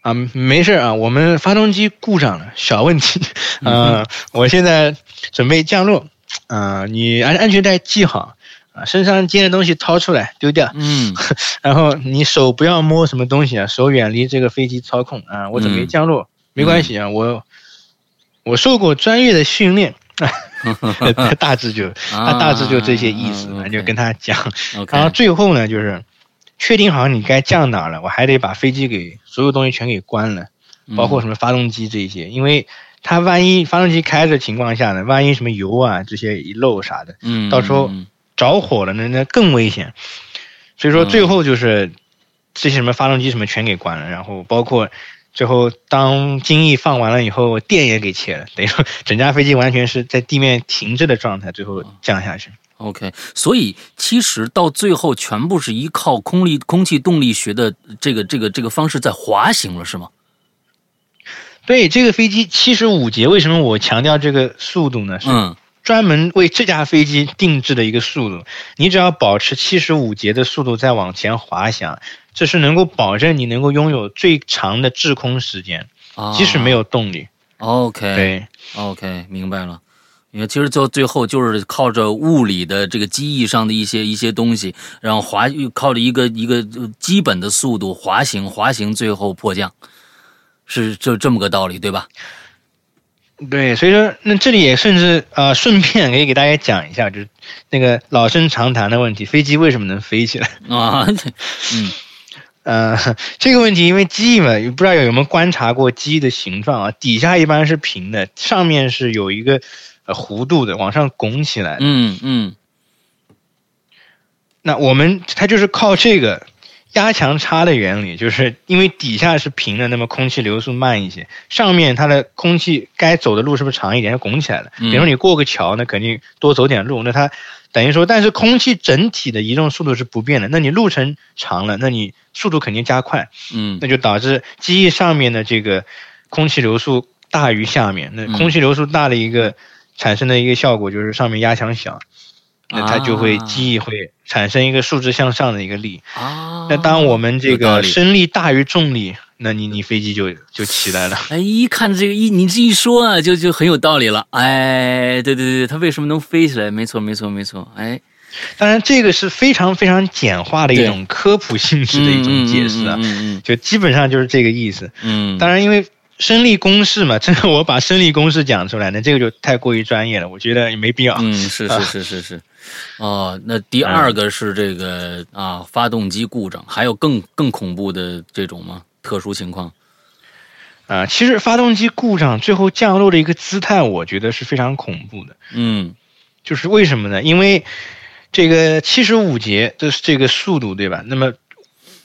啊，没事啊，我们发动机故障了，小问题，嗯，我现在准备降落，啊，你安安全带系好。啊，身上尖的东西掏出来丢掉。嗯，然后你手不要摸什么东西啊，手远离这个飞机操控啊。我准备降落，没关系啊，我我受过专业的训练。大致就他大致就这些意思，就跟他讲。然后最后呢，就是确定好你该降哪了，我还得把飞机给所有东西全给关了，包括什么发动机这些，因为他万一发动机开着情况下呢，万一什么油啊这些一漏啥的，嗯，到时候。着火了，那那更危险。所以说最后就是这些什么发动机什么全给关了，然后包括最后当精液放完了以后，电也给切了，等于说整架飞机完全是在地面停滞的状态，最后降下去。OK，所以其实到最后全部是依靠空力空气动力学的这个这个这个方式在滑行了，是吗？对，这个飞机七十五节，为什么我强调这个速度呢？嗯。专门为这架飞机定制的一个速度，你只要保持七十五节的速度再往前滑翔，这是能够保证你能够拥有最长的滞空时间，即使没有动力。OK，对，OK，明白了。因为其实到最后就是靠着物理的这个机翼上的一些一些东西，然后滑靠着一个一个基本的速度滑行，滑行最后迫降，是就这么个道理，对吧？对，所以说那这里也甚至呃，顺便可以给大家讲一下，就是那个老生常谈的问题：飞机为什么能飞起来啊？嗯，呃，这个问题，因为机翼嘛，不知道有没有观察过机翼的形状啊？底下一般是平的，上面是有一个呃弧度的，往上拱起来。嗯嗯。那我们它就是靠这个。压强差的原理就是因为底下是平的，那么空气流速慢一些，上面它的空气该走的路是不是长一点，就拱起来了。比如说你过个桥，那肯定多走点路，那它等于说，但是空气整体的移动速度是不变的，那你路程长了，那你速度肯定加快，嗯，那就导致机翼上面的这个空气流速大于下面，那空气流速大的一个产生的一个效果就是上面压强小。那它就会机翼会产生一个竖直向上的一个力啊。那当我们这个升力大于重力，那你你飞机就就起来了。哎，一看这个一你这一说啊，就就很有道理了。哎，对对对，它为什么能飞起来？没错没错没错。哎，当然这个是非常非常简化的一种科普性质的一种解释啊，就基本上就是这个意思。嗯，当然因为。升力公式嘛，这个我把升力公式讲出来，那这个就太过于专业了，我觉得也没必要。嗯，是是是是是。哦，那第二个是这个啊，发动机故障，还有更更恐怖的这种吗？特殊情况？啊，其实发动机故障最后降落的一个姿态，我觉得是非常恐怖的。嗯，就是为什么呢？因为这个七十五节这是这个速度，对吧？那么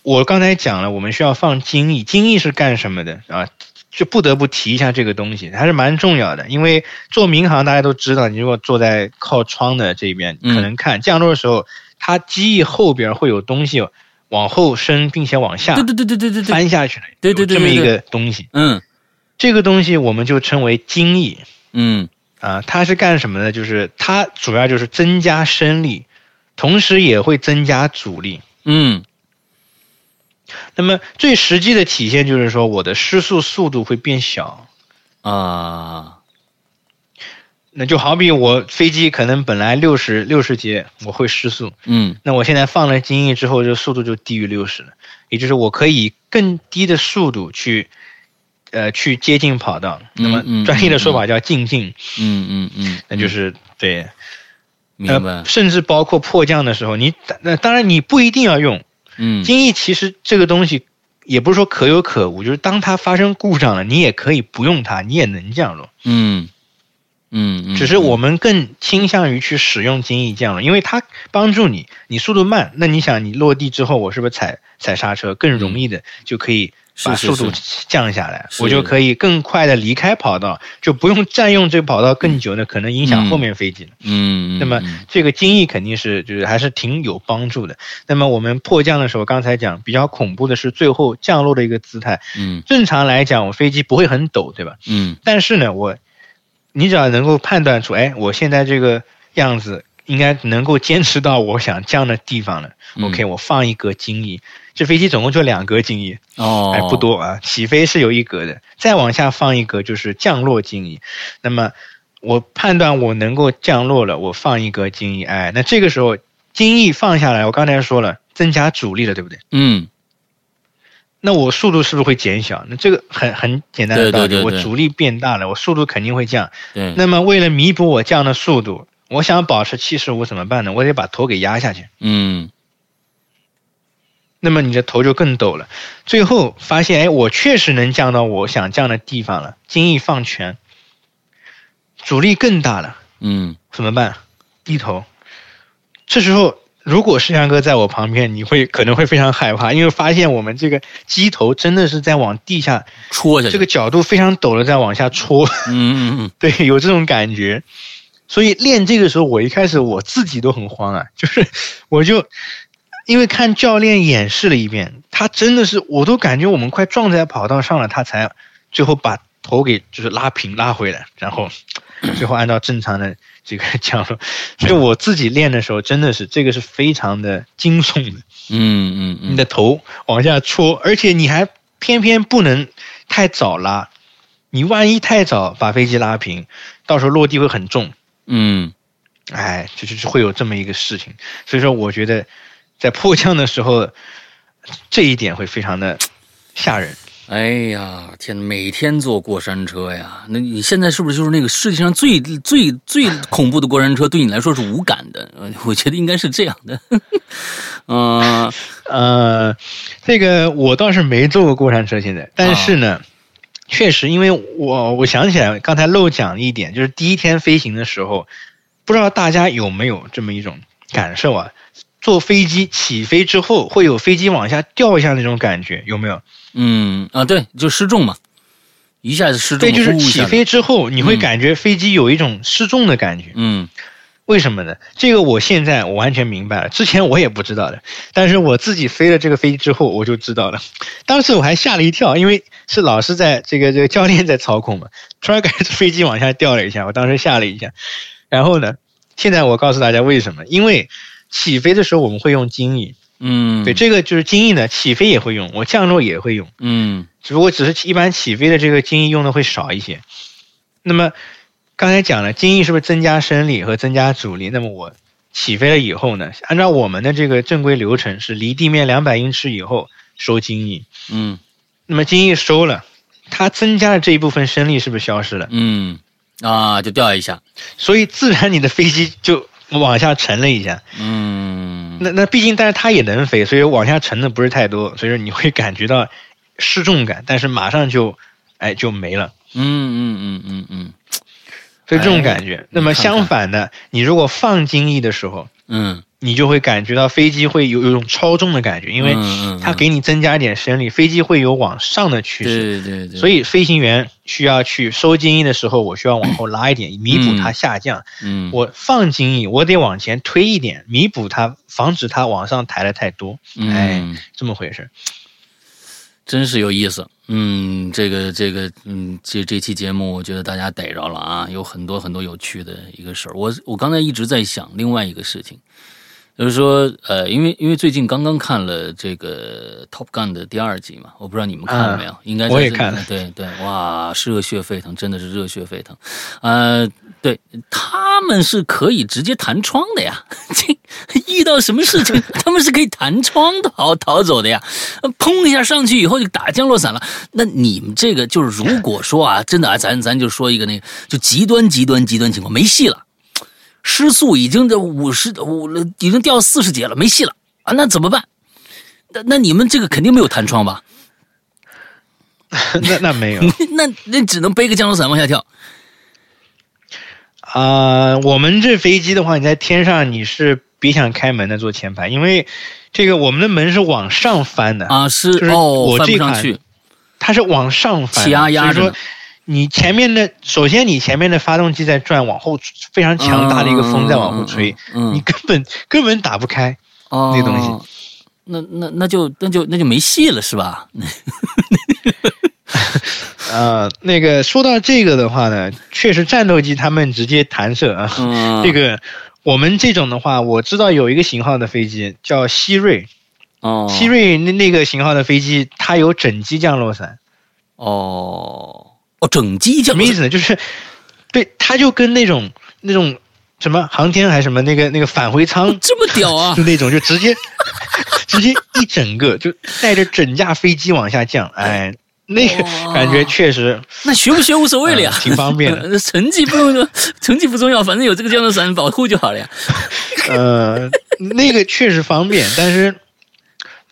我刚才讲了，我们需要放精益，精益是干什么的啊？就不得不提一下这个东西，还是蛮重要的。因为做民航，大家都知道，你如果坐在靠窗的这边，可能看降落的时候，它机翼后边会有东西往后伸，并且往下，对对对对对对翻下去了，对对对，这么一个东西。嗯，这个东西我们就称为襟翼。嗯，啊，它是干什么的？就是它主要就是增加升力，同时也会增加阻力。嗯。那么最实际的体现就是说，我的失速速度会变小，啊，那就好比我飞机可能本来六十六十节我会失速，嗯，那我现在放了襟翼之后，这速度就低于六十了，也就是我可以更低的速度去，呃，去接近跑道。那么专业的说法叫进近，嗯嗯嗯，那就是对。明白。甚至包括迫降的时候，你那当然你不一定要用。嗯，精益其实这个东西也不是说可有可无，就是当它发生故障了，你也可以不用它，你也能降落。嗯。嗯，只是我们更倾向于去使用精益降落，因为它帮助你，你速度慢，那你想你落地之后，我是不是踩踩刹车更容易的就可以把速度降下来？我就可以更快的离开跑道，就不用占用这个跑道更久的，可能影响后面飞机了。嗯，那么这个精益肯定是就是还是挺有帮助的。那么我们迫降的时候，刚才讲比较恐怖的是最后降落的一个姿态。嗯，正常来讲，我飞机不会很陡，对吧？嗯，但是呢，我。你只要能够判断出，哎，我现在这个样子应该能够坚持到我想降的地方了。OK，我放一个襟翼，这飞机总共就两格襟翼，哦，哎，不多啊。起飞是有一格的，再往下放一格就是降落襟翼。那么我判断我能够降落了，我放一格襟翼，哎，那这个时候襟翼放下来，我刚才说了，增加阻力了，对不对？嗯。那我速度是不是会减小？那这个很很简单的道理，我阻力变大了，我速度肯定会降。对。那么为了弥补我降的速度，我想保持七十五怎么办呢？我得把头给压下去。嗯。那么你的头就更抖了。最后发现，哎，我确实能降到我想降的地方了。精益放全，阻力更大了。嗯。怎么办？低头。这时候。如果世强哥在我旁边，你会可能会非常害怕，因为发现我们这个机头真的是在往地下戳下去，这个角度非常陡的在往下戳。嗯嗯嗯，对，有这种感觉。所以练这个时候，我一开始我自己都很慌啊，就是我就因为看教练演示了一遍，他真的是我都感觉我们快撞在跑道上了，他才最后把头给就是拉平拉回来，然后 最后按照正常的。这个降落，所以我自己练的时候，真的是这个是非常的惊悚的。嗯嗯嗯，你的头往下戳，而且你还偏偏不能太早拉，你万一太早把飞机拉平，到时候落地会很重。嗯，哎，就就是会有这么一个事情。所以说，我觉得在迫降的时候，这一点会非常的吓人。哎呀，天！每天坐过山车呀，那你现在是不是就是那个世界上最最最恐怖的过山车？对你来说是无感的？我觉得应该是这样的。嗯 呃，这个我倒是没坐过过山车，现在，但是呢，确实，因为我我想起来刚才漏讲一点，就是第一天飞行的时候，不知道大家有没有这么一种感受啊？坐飞机起飞之后会有飞机往下掉一下那种感觉，有没有？嗯啊，对，就失重嘛，一下子失重。对，就是起飞之后你会感觉飞机有一种失重的感觉。嗯，为什么呢？这个我现在我完全明白了，之前我也不知道的，但是我自己飞了这个飞机之后我就知道了。当时我还吓了一跳，因为是老师在这个这个教练在操控嘛，突然感觉飞机往下掉了一下，我当时吓了一下。然后呢，现在我告诉大家为什么，因为。起飞的时候我们会用襟翼，嗯，对，这个就是襟翼呢，起飞也会用，我降落也会用，嗯，只不过只是一般起飞的这个襟翼用的会少一些。那么刚才讲了，襟翼是不是增加升力和增加阻力？那么我起飞了以后呢，按照我们的这个正规流程是离地面两百英尺以后收襟翼，嗯，那么襟翼收了，它增加的这一部分升力是不是消失了？嗯，啊，就掉一下，所以自然你的飞机就。往下沉了一下，嗯，那那毕竟，但是它也能飞，所以往下沉的不是太多，所以说你会感觉到失重感，但是马上就，哎，就没了。嗯嗯嗯嗯嗯，所以这种感觉。那么相反的，你如果放襟翼的时候，嗯。你就会感觉到飞机会有有种超重的感觉，因为它给你增加一点升力，飞机会有往上的趋势。对对对。所以飞行员需要去收襟翼的时候，我需要往后拉一点，弥补它下降。嗯。我放襟翼，我得往前推一点，弥补它，防止它往上抬的太多。哎，这么回事。真是有意思。嗯，这个这个，嗯，这这期节目，我觉得大家逮着了啊，有很多很多有趣的一个事儿。我我刚才一直在想另外一个事情。就是说，呃，因为因为最近刚刚看了这个《Top Gun》的第二集嘛，我不知道你们看了没有？应该我也看了。对对，哇，热血沸腾，真的是热血沸腾。呃，对，他们是可以直接弹窗的呀，这遇到什么事情，他们是可以弹窗逃逃走的呀。砰一下上去以后就打降落伞了。那你们这个就是，如果说啊，真的啊，咱咱就说一个那个，就极端极端极端情况，没戏了。失速已经这五十五了，已经掉四十节了，没戏了啊！那怎么办？那那你们这个肯定没有弹窗吧？那那没有，那那只能背个降落伞往下跳。啊，我们这飞机的话，你在天上你是别想开门的，坐前排，因为这个我们的门是往上翻的啊，是哦，我这款它是往上翻，气压压着。你前面的，首先你前面的发动机在转，往后非常强大的一个风在往后吹，你根本根本打不开那东西。那那那就那就那就没戏了，是吧？呃，那个说到这个的话呢，确实战斗机他们直接弹射啊。这个我们这种的话，我知道有一个型号的飞机叫希瑞，哦，希瑞那那个型号的飞机，它有整机降落伞。哦哦，整机降什么意思呢？就是，对，它就跟那种那种什么航天还是什么那个那个返回舱这么屌啊，就那种就直接 直接一整个就带着整架飞机往下降，哎。那个感觉确实，那学不学无所谓了呀，挺方便的。成绩不用，成绩不重要，反正有这个降落伞保护就好了呀。呃，那个确实方便，但是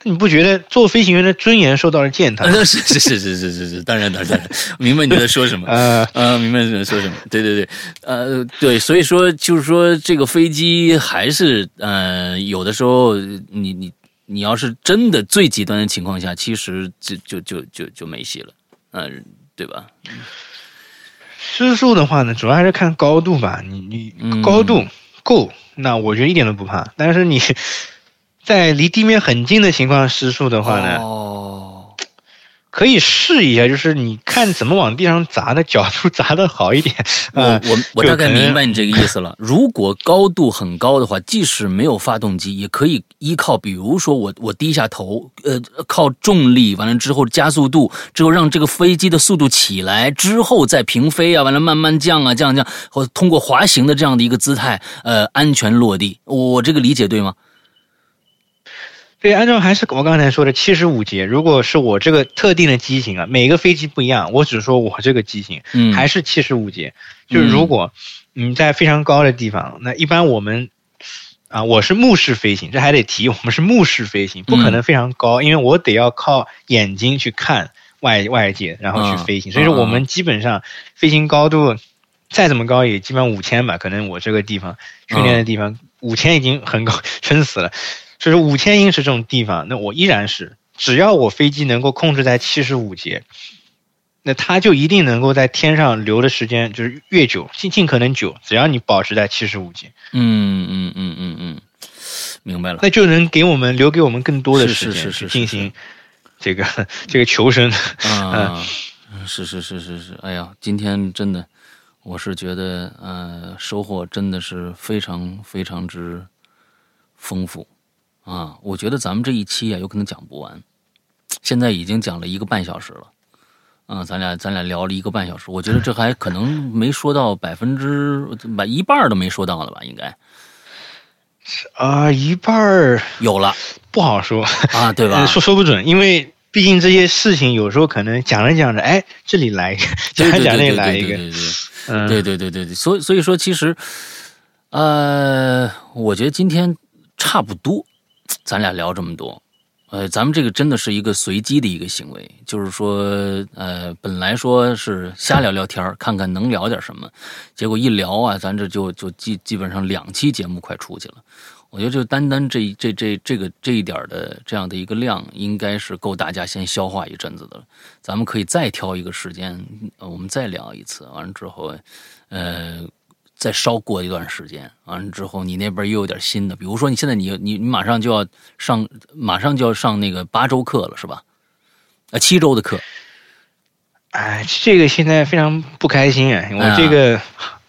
你不觉得做飞行员的尊严受到了践踏？是是是是是是是，当然当然，明白你在说什么。呃呃，明白你在说什么。对对对，呃对，所以说就是说这个飞机还是呃有的时候你你。你要是真的最极端的情况下，其实就就就就就没戏了，嗯，对吧？失速的话呢，主要还是看高度吧。你你高度够，那我觉得一点都不怕。但是你在离地面很近的情况失速的话呢？哦可以试一下，就是你看怎么往地上砸的角度砸的好一点。我我我大概明白你这个意思了。如果高度很高的话，即使没有发动机，也可以依靠，比如说我我低下头，呃，靠重力，完了之后加速度，之后让这个飞机的速度起来，之后再平飞啊，完了慢慢降啊，降降，或通过滑行的这样的一个姿态，呃，安全落地。我这个理解对吗？对，按照还是我刚才说的七十五节，如果是我这个特定的机型啊，每个飞机不一样，我只说我这个机型，嗯，还是七十五节。就是如果你在非常高的地方，那一般我们啊，我是目视飞行，这还得提，我们是目视飞行，不可能非常高，因为我得要靠眼睛去看外外界，然后去飞行。所以说，我们基本上飞行高度再怎么高，也基本上五千吧。可能我这个地方训练的地方五千已经很高，撑死了。就是五千英尺这种地方，那我依然是，只要我飞机能够控制在七十五节，那它就一定能够在天上留的时间就是越久，尽尽可能久。只要你保持在七十五节，嗯嗯嗯嗯嗯，明白了，那就能给我们留给我们更多的时间去进行这个这个求生啊，是是是是是，哎呀，今天真的，我是觉得呃，收获真的是非常非常之丰富。啊，我觉得咱们这一期啊，有可能讲不完。现在已经讲了一个半小时了，啊，咱俩咱俩聊了一个半小时，我觉得这还可能没说到百分之把一半都没说到了吧？应该啊，一半有了，不好说啊，对吧？说说不准，因为毕竟这些事情有时候可能讲着讲着，哎，这里来一个，讲着讲着来一个，嗯，对对对对对，所以所以说，其实，呃，我觉得今天差不多。咱俩聊这么多，呃，咱们这个真的是一个随机的一个行为，就是说，呃，本来说是瞎聊聊天看看能聊点什么，结果一聊啊，咱这就就基基本上两期节目快出去了。我觉得就单单这这这这个这一点的这样的一个量，应该是够大家先消化一阵子的了。咱们可以再挑一个时间，我们再聊一次，完了之后，呃。再稍过一段时间，完了之后，你那边又有点新的，比如说你现在你你你马上就要上，马上就要上那个八周课了，是吧？啊，七周的课。哎，这个现在非常不开心啊！我这个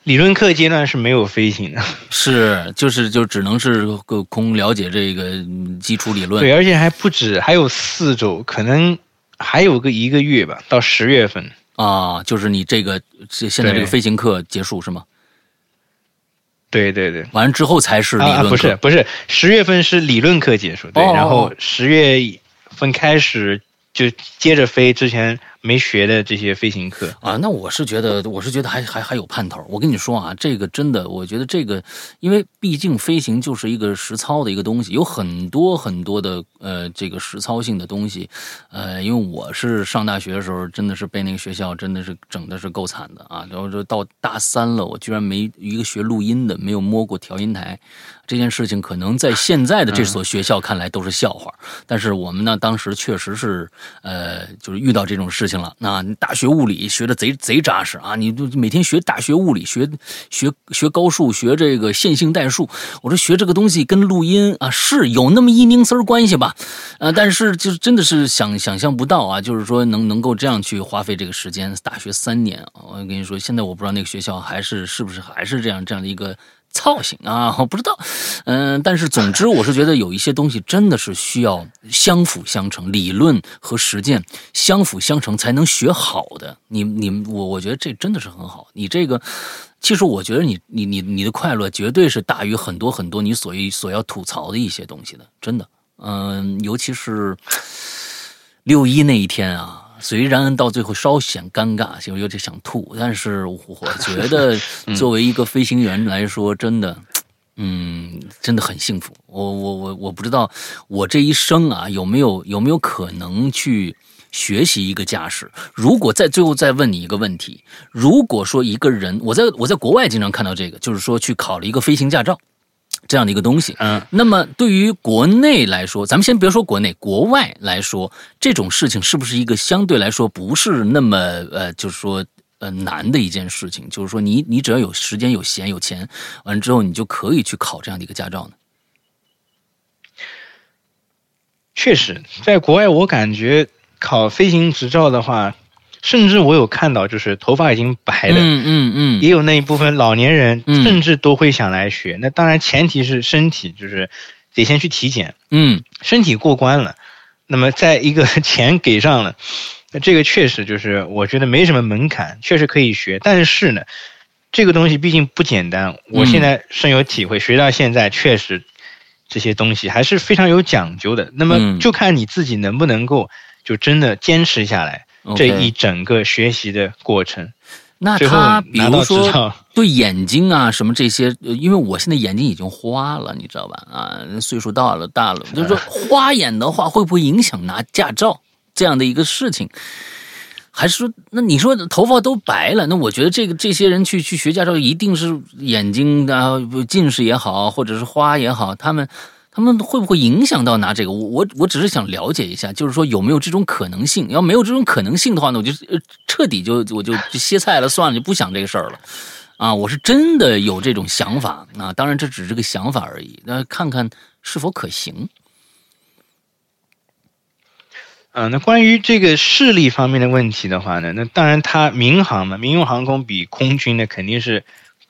理论课阶段是没有飞行的，是就是就只能是空了解这个基础理论。对，而且还不止，还有四周，可能还有个一个月吧，到十月份啊，就是你这个现在这个飞行课结束是吗？对对对，完了之后才是理论课，不是不是，十月份是理论课结束，对，然后十月份开始就接着飞之前没学的这些飞行课啊，那我是觉得，我是觉得还还还有盼头。我跟你说啊，这个真的，我觉得这个，因为毕竟飞行就是一个实操的一个东西，有很多很多的呃这个实操性的东西。呃，因为我是上大学的时候，真的是被那个学校真的是整的是够惨的啊。然后就到大三了，我居然没一个学录音的，没有摸过调音台。这件事情可能在现在的这所学校看来都是笑话，但是我们呢，当时确实是呃，就是遇到这种事情了。那大学物理学的贼贼扎实啊，你就每天学大学物理，学学学高数，学这个线性代数。我说学这个东西跟录音啊是有那么一丁丝儿关系吧？呃，但是就是真的是想想象不到啊，就是说能能够这样去花费这个时间，大学三年，我跟你说，现在我不知道那个学校还是是不是还是这样这样的一个。操性啊，我不知道，嗯，但是总之，我是觉得有一些东西真的是需要相辅相成，理论和实践相辅相成才能学好的。你你我我觉得这真的是很好。你这个，其实我觉得你你你你的快乐绝对是大于很多很多你所所要吐槽的一些东西的，真的。嗯，尤其是六一那一天啊。虽然到最后稍显尴尬，就有点想吐，但是我觉得 作为一个飞行员来说，真的，嗯，真的很幸福。我我我我不知道我这一生啊有没有有没有可能去学习一个驾驶。如果在最后再问你一个问题，如果说一个人，我在我在国外经常看到这个，就是说去考了一个飞行驾照。这样的一个东西，嗯，那么对于国内来说，咱们先别说国内，国外来说，这种事情是不是一个相对来说不是那么呃，就是说呃难的一件事情？就是说，你你只要有时间、有闲、有钱，完了之后，你就可以去考这样的一个驾照呢？确实，在国外，我感觉考飞行执照的话。甚至我有看到，就是头发已经白了，嗯嗯嗯，也有那一部分老年人，甚至都会想来学。那当然前提是身体就是得先去体检，嗯，身体过关了，那么再一个钱给上了，那这个确实就是我觉得没什么门槛，确实可以学。但是呢，这个东西毕竟不简单，我现在深有体会，学到现在确实这些东西还是非常有讲究的。那么就看你自己能不能够就真的坚持下来。这一整个学习的过程，那他比如说 对眼睛啊什么这些，因为我现在眼睛已经花了，你知道吧？啊，岁数大了大了，就是说 花眼的话，会不会影响拿驾照这样的一个事情？还是说，那你说头发都白了，那我觉得这个这些人去去学驾照，一定是眼睛啊近视也好，或者是花也好，他们。他们会不会影响到拿这个？我我我只是想了解一下，就是说有没有这种可能性？要没有这种可能性的话呢，我就彻底就我就歇菜了，算了，就不想这个事儿了。啊，我是真的有这种想法啊，当然这只是个想法而已，那看看是否可行。嗯，那关于这个视力方面的问题的话呢，那当然它民航嘛，民用航空比空军呢肯定是。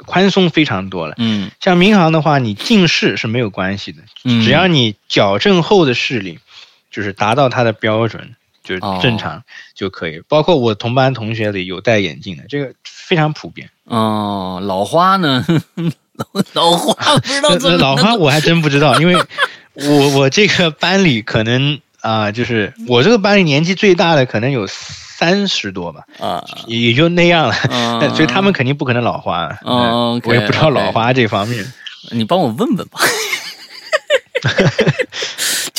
宽松非常多了，嗯，像民航的话，你近视是没有关系的，嗯，只要你矫正后的视力，就是达到它的标准，就是正常就可以。包括我同班同学里有戴眼镜的，这个非常普遍。哦，老花呢？老花不知道 怎么？老花我还真不知道，因为 我我这个班里可能啊，就是我这个班里年纪最大的可能有。三十多吧，啊，也就那样了，所以他们肯定不可能老花。啊，我也不知道老花这方面，你帮我问问吧。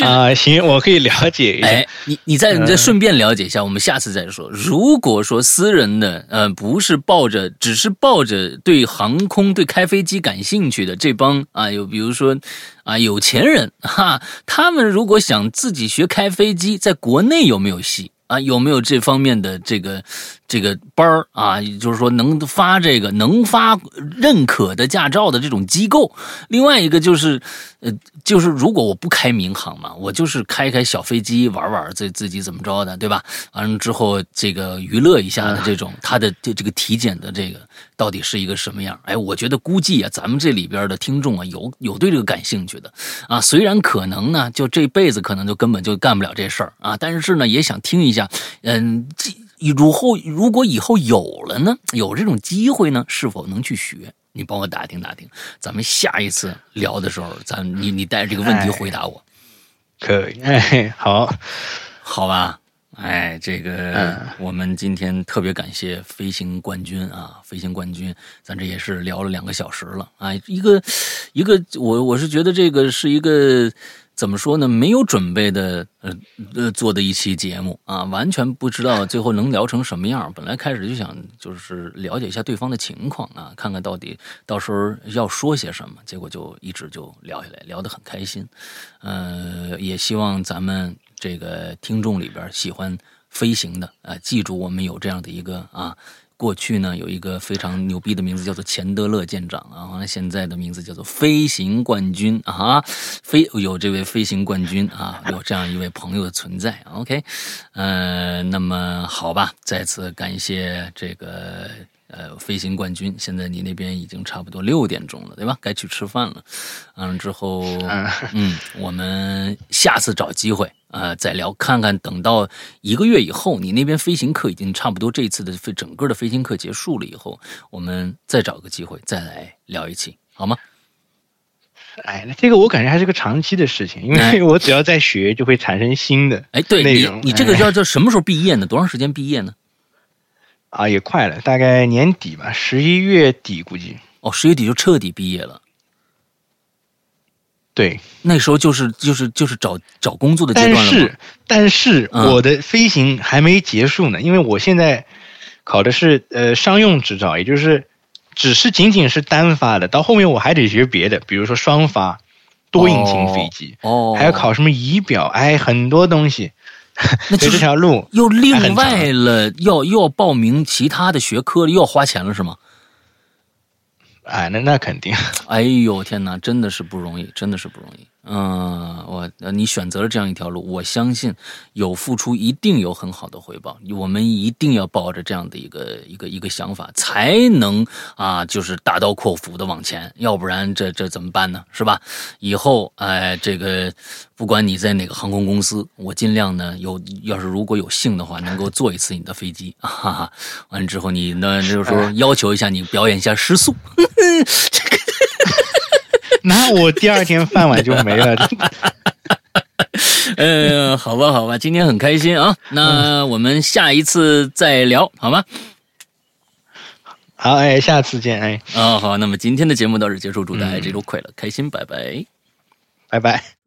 啊，行，我可以了解一下。哎，你你再你再顺便了解一下，我们下次再说。如果说私人的，呃，不是抱着，只是抱着对航空、对开飞机感兴趣的这帮啊，有比如说啊有钱人哈，他们如果想自己学开飞机，在国内有没有戏？啊，有没有这方面的这个这个班儿啊？就是说能发这个能发认可的驾照的这种机构。另外一个就是，呃，就是如果我不开民航嘛，我就是开开小飞机玩玩，自自己怎么着的，对吧？完了之后这个娱乐一下的这种，他的这这个体检的这个到底是一个什么样？哎，我觉得估计啊，咱们这里边的听众啊，有有对这个感兴趣的啊。虽然可能呢，就这辈子可能就根本就干不了这事儿啊，但是呢，也想听一下。嗯，如后如果以后有了呢，有这种机会呢，是否能去学？你帮我打听打听，咱们下一次聊的时候，咱你你带着这个问题回答我，可以，哎，好，好吧，哎，这个我们今天特别感谢飞行冠军啊，飞行冠军，咱这也是聊了两个小时了。啊，一个一个，我我是觉得这个是一个怎么说呢？没有准备的呃呃做的一期节目啊，完全不知道最后能聊成什么样。本来开始就想就是了解一下对方的情况啊，看看到底到时候要说些什么，结果就一直就聊下来，聊得很开心。呃，也希望咱们。这个听众里边喜欢飞行的啊，记住我们有这样的一个啊，过去呢有一个非常牛逼的名字叫做钱德勒舰长啊，完了现在的名字叫做飞行冠军啊，飞有这位飞行冠军啊，有这样一位朋友的存在。OK，呃，那么好吧，再次感谢这个。呃，飞行冠军，现在你那边已经差不多六点钟了，对吧？该去吃饭了。嗯，之后，嗯，我们下次找机会啊再聊，看看等到一个月以后，你那边飞行课已经差不多，这一次的飞整个的飞行课结束了以后，我们再找个机会再来聊一期，好吗？哎，那这个我感觉还是个长期的事情，因为 我只要在学，就会产生新的哎，对你你这个要叫什么时候毕业呢？多长时间毕业呢？啊，也快了，大概年底吧，十一月底估计。哦，十月底就彻底毕业了。对，那时候就是就是就是找找工作的阶段了。但是，但是我的飞行还没结束呢，因为我现在考的是呃商用执照，也就是只是仅仅是单发的，到后面我还得学别的，比如说双发、多引擎飞机，哦，还要考什么仪表，哎，很多东西。那 这条路又另外了，要又要报名其他的学科，又要花钱了，是吗？哎，那那肯定。哎呦天哪，真的是不容易，真的是不容易。嗯，我你选择了这样一条路，我相信有付出一定有很好的回报。我们一定要抱着这样的一个一个一个想法，才能啊，就是大刀阔斧的往前，要不然这这怎么办呢？是吧？以后哎，这个不管你在哪个航空公司，我尽量呢有，要是如果有幸的话，能够坐一次你的飞机 哈啊。完了之后，你呢就是说要求一下你表演一下失速。这个。那我第二天饭碗就没了。呃，好吧，好吧，今天很开心啊。那我们下一次再聊，好吗？好，哎，下次见，哎。啊，好，那么今天的节目到这结束，祝大家这周快乐开心，拜拜，拜拜。